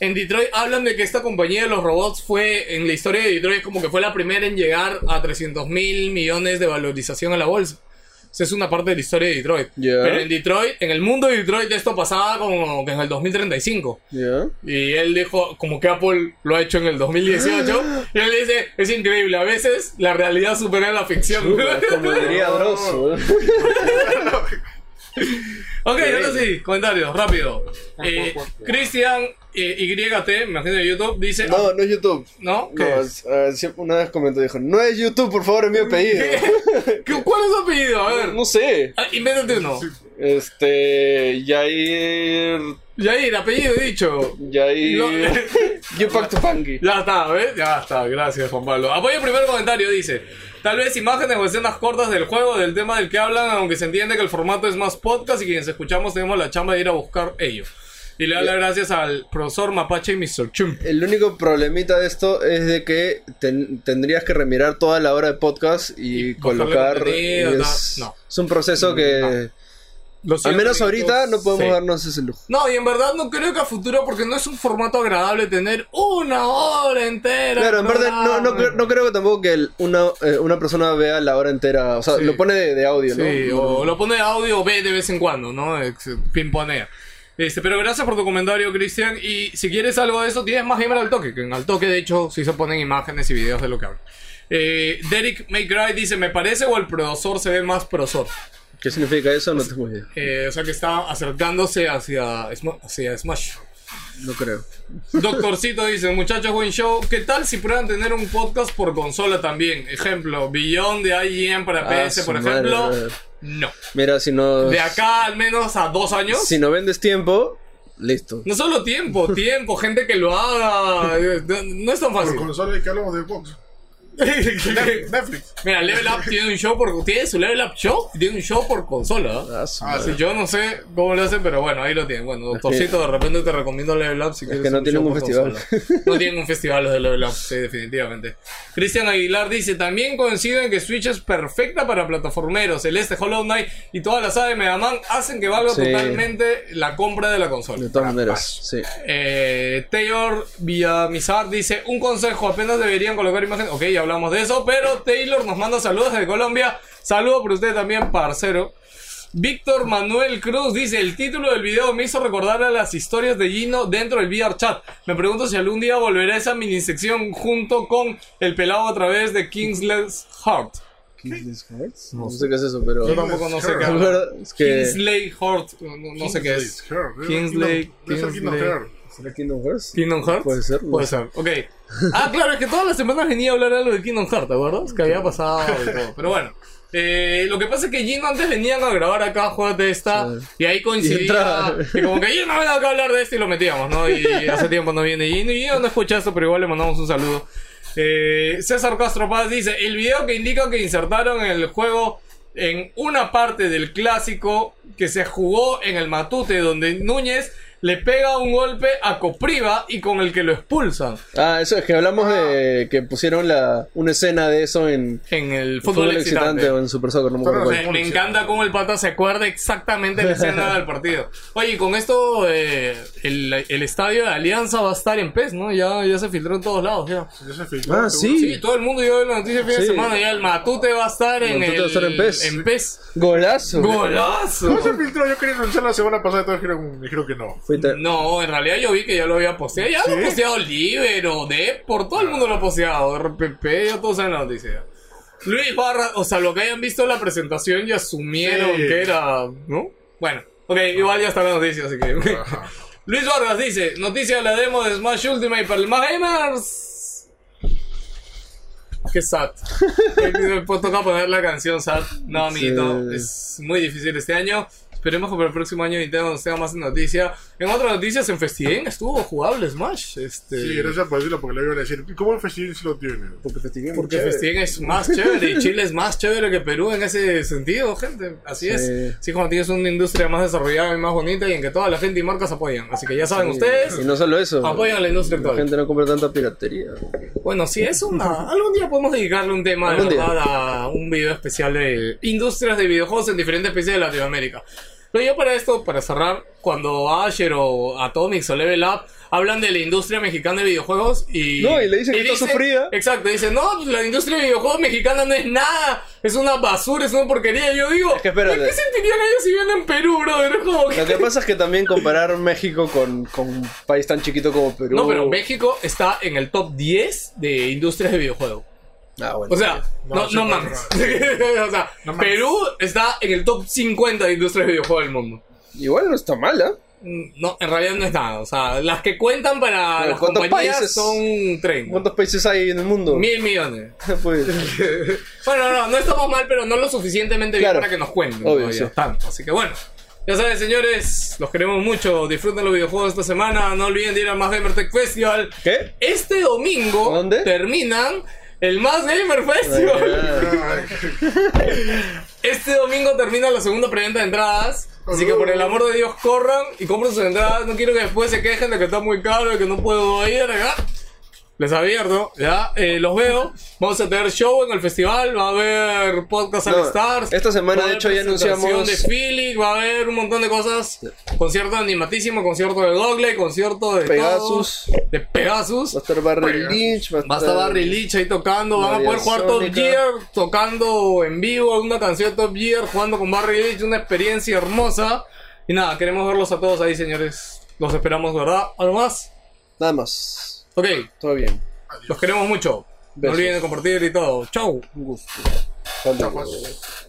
En Detroit hablan de que esta compañía de los robots fue, en la historia de Detroit, como que fue la primera en llegar a 300 mil millones de valorización a la bolsa. Esa es una parte de la historia de Detroit. Ya. Pero en Detroit, en el mundo de Detroit, esto pasaba como que en el 2035. Ya. Y él dijo, como que Apple lo ha hecho en el 2018. y él dice, es increíble, a veces la realidad supera la ficción. Como diría Dross. Ok, ahora sí, comentarios, rápido. Eh. Cristian eh, YT, me imagino de YouTube, dice. No, no es YouTube. ¿No? ¿Qué No, es? eh, una vez comentó, dijo, no es YouTube, por favor, es mi apellido. ¿Qué- ¿Cuál es su apellido? A ver. No sé. Ah, invéntate uno. Este. Yair. Yair, apellido dicho. Yair. No. You Pack to Punky. Ya está, ¿ves? Ya está, gracias Juan Pablo. Apoyo el primer comentario, dice. Tal vez imágenes o escenas cortas del juego, del tema del que hablan, aunque se entiende que el formato es más podcast y quienes escuchamos tenemos la chamba de ir a buscar ello. Y le da las gracias al profesor Mapache y Mr. Chum. El único problemita de esto es de que ten- tendrías que remirar toda la hora de podcast y, colocar. contenido, es, no. es un proceso que. Al menos ahorita no podemos sí. darnos ese lujo. No, y en verdad no creo que a futuro, porque no es un formato agradable tener una hora entera. Claro, en verdad no, no, programa. cre- no creo que tampoco que el- una, eh, una persona vea la hora entera. O sea, Sí. lo pone de, de audio, ¿no? Sí, o lo pone de audio o ve de vez en cuando, ¿no? Pimponea. Este, pero gracias por tu comentario, Cristian. Y si quieres algo de eso, tienes más gamer al toque. Que en al toque, de hecho, sí se ponen imágenes y videos de lo que hablan. Eh, Derek Maycry dice: ¿Me parece o el prosor se ve más prosor? ¿Qué significa eso? No tengo idea. Eh, o sea que está acercándose hacia, hacia Smash. No creo. Doctorcito dice, muchachos, buen show. ¿Qué tal si prueban tener un podcast por consola también? Ejemplo, Beyond de IGN para Ah, PS, por madre, ejemplo. madre. No. Mira, si no. De acá al menos a dos años. Si no vendes tiempo, listo. No solo tiempo, tiempo, gente que lo haga. No, no es tan Por fácil. consola y que hablamos de Xbox. Netflix. Mira, Level Up tiene un show por. Tiene su Level Up Show y tiene un show por consola. ¿ah? Ah, Ah, yo no sé cómo lo hacen, pero bueno, ahí lo tienen. Bueno, doctorcito, de repente te recomiendo Level Up si quieres. que no un tienen show un por festival. consola. No tienen un festival los de Level Up, sí, definitivamente. Cristian Aguilar dice: También coincido en que Switch es perfecta para plataformeros. El este Hollow Knight y toda la saga de Mega Man hacen que valga Sí. totalmente la compra de la consola. De todas maneras, sí. Eh, Taylor Villamizar dice: Un consejo, apenas deberían colocar imagen. Ok, ya hablamos de eso, pero Taylor nos manda saludos desde Colombia. Saludos por usted también, parcero. Víctor Manuel Cruz dice: El título del video me hizo recordar a las historias de Gino dentro del VR chat. Me pregunto si algún día volverá esa mini sección junto con el pelado a través de Kingsley's Heart. No sé qué es eso, pero. Yo tampoco no sé qué Es que. Kingsley Heart, no, no sé qué es. Heart. Kingsley, Kingsley Heart. ¿Será Kingdom Hearts? Kingdom Hearts. Puede ser, no Puede ser, ok. Ah, claro, es que todas las semanas venía a hablar algo de Kingdom Hearts, ¿te acuerdas? Que había pasado y todo. Pero bueno. Eh, lo que pasa es que Gino antes venían a grabar acá juegos de esta Sí. y ahí coincidía y como que Gino ven acá a hablar de esto y lo metíamos, ¿no? Y hace tiempo no viene Gino y Gino no escucha esto, pero igual le mandamos un saludo. Eh, César Castro Paz dice, el video que indica que insertaron el juego en una parte del clásico que se jugó en el Matute donde Núñez le pega un golpe a Copriva y con el que lo expulsan Ah, eso es que hablamos de que pusieron la, una escena de eso en en el fútbol, Fútbol excitante. Excitante o en Super Soccer, no me acuerdo. Me, me encanta cómo el pata se acuerda exactamente la escena del partido. Oye, y con esto eh, el, el estadio de Alianza va a estar en PES, ¿no? Ya, ya se filtró en todos lados, ya. Ya se filtró, Ah, sí. Sí, todo el mundo dio la noticia el fin de semana. Ya el Matute va a estar en el, va a estar en PES. en PES. Golazo. ¡Golazo! No se filtró, yo quería anunciar la semana pasada y todos dijeron, dijeron que no. Fue No, en realidad yo vi que ya lo había posteado. Ya lo ¿Sí? ha posteado Libero, de por todo el mundo lo ha posteado. RPP, ya todos saben la noticia. Luis Barra, o sea, lo que hayan visto en la presentación ya asumieron Sí. que era, ¿no? Bueno, ok, igual ya está la noticia, así que. Luis Vargas dice: Noticia de la demo de Smash Ultimate para el gamers. Qué sad. Me toca poner la canción sad. No, amiguito, Sí. es muy difícil este año. Esperemos que para el próximo año Nintendo nos tenga más noticia. En otras noticias, en Festivén estuvo jugable Smash. Este, Sí, gracias por decirlo porque le iban a decir, ¿y cómo el festival sí lo tiene? Porque Festivén Porque. Festivén es más chévere y Chile es más chévere que Perú en ese sentido, gente. Así es. Sí. Sí, como tienes una industria más desarrollada y más bonita y en que toda la gente y marcas apoyan. Así que ya saben ustedes, Y no solo eso. apoyan a la industria La actual. gente no compra tanta piratería. Bueno, sí, es una. Algún día podemos dedicarle un tema de Algún día. verdad a un video especial de industrias de videojuegos en diferentes países de Latinoamérica. Pero yo para esto, para cerrar, cuando Asher o Atomics o Level Up hablan de la industria mexicana de videojuegos y. No, y le dicen que está sufrida. Exacto, dicen, no, pues la industria de videojuegos mexicana no es nada, es una basura, es una porquería. Y yo digo, Es que espérate. ¿qué sentirían ellos si viven en Perú, brother? Como que- Lo que pasa es que también comparar México con, con un país tan chiquito como Perú. No, pero México está en el top 10 de industrias de videojuegos. Ah, bueno. O sea, No, no, mames. o sea, No mames. Perú está en el top 50 de industrias de videojuegos del mundo. Igual no está mal, ¿ah? Mm, No, en realidad no es nada. O sea, las que cuentan para Pero las ¿cuántos compañías países? son 30. ¿Cuántos países hay en el mundo? Mil millones. Pues, Bueno, no, no estamos mal, pero no lo suficientemente bien Claro. para que nos cuenten. Obvio, todavía sí. tanto. Así que bueno. Ya saben, señores, los queremos mucho. Disfruten los videojuegos esta semana. No olviden de ir al Más Gamer Tech Festival. ¿Qué? Este domingo ¿Dónde? terminan el Más Gamer Festival. Este domingo termina la segunda preventa de entradas. Así que por el amor de Dios corran y compren sus entradas. No quiero que después se quejen de que está muy caro y que no puedo ir acá. Les abierto, ya, eh, los veo. Vamos a tener show en el festival, va a haber podcast No, All Stars. esta semana, va de hecho, ya anunciamos- de Philly, va a haber un montón de cosas. Concierto animatísimo, concierto de Google, concierto de Pegasus. todo, de Pegasus. Va a estar Barry. Lynch. Va a Va a estar Barry Leach ahí tocando, van a poder jugar Top. Gear, tocando en vivo una canción de Top Gear, jugando con Barry Leach, una experiencia hermosa. Y nada, queremos verlos a todos ahí, señores. Los esperamos, ¿verdad? ¿Algo más? Nada más. Ok, Todo bien. los queremos mucho. No olviden de compartir y todo. Chau. Un gusto. Pues.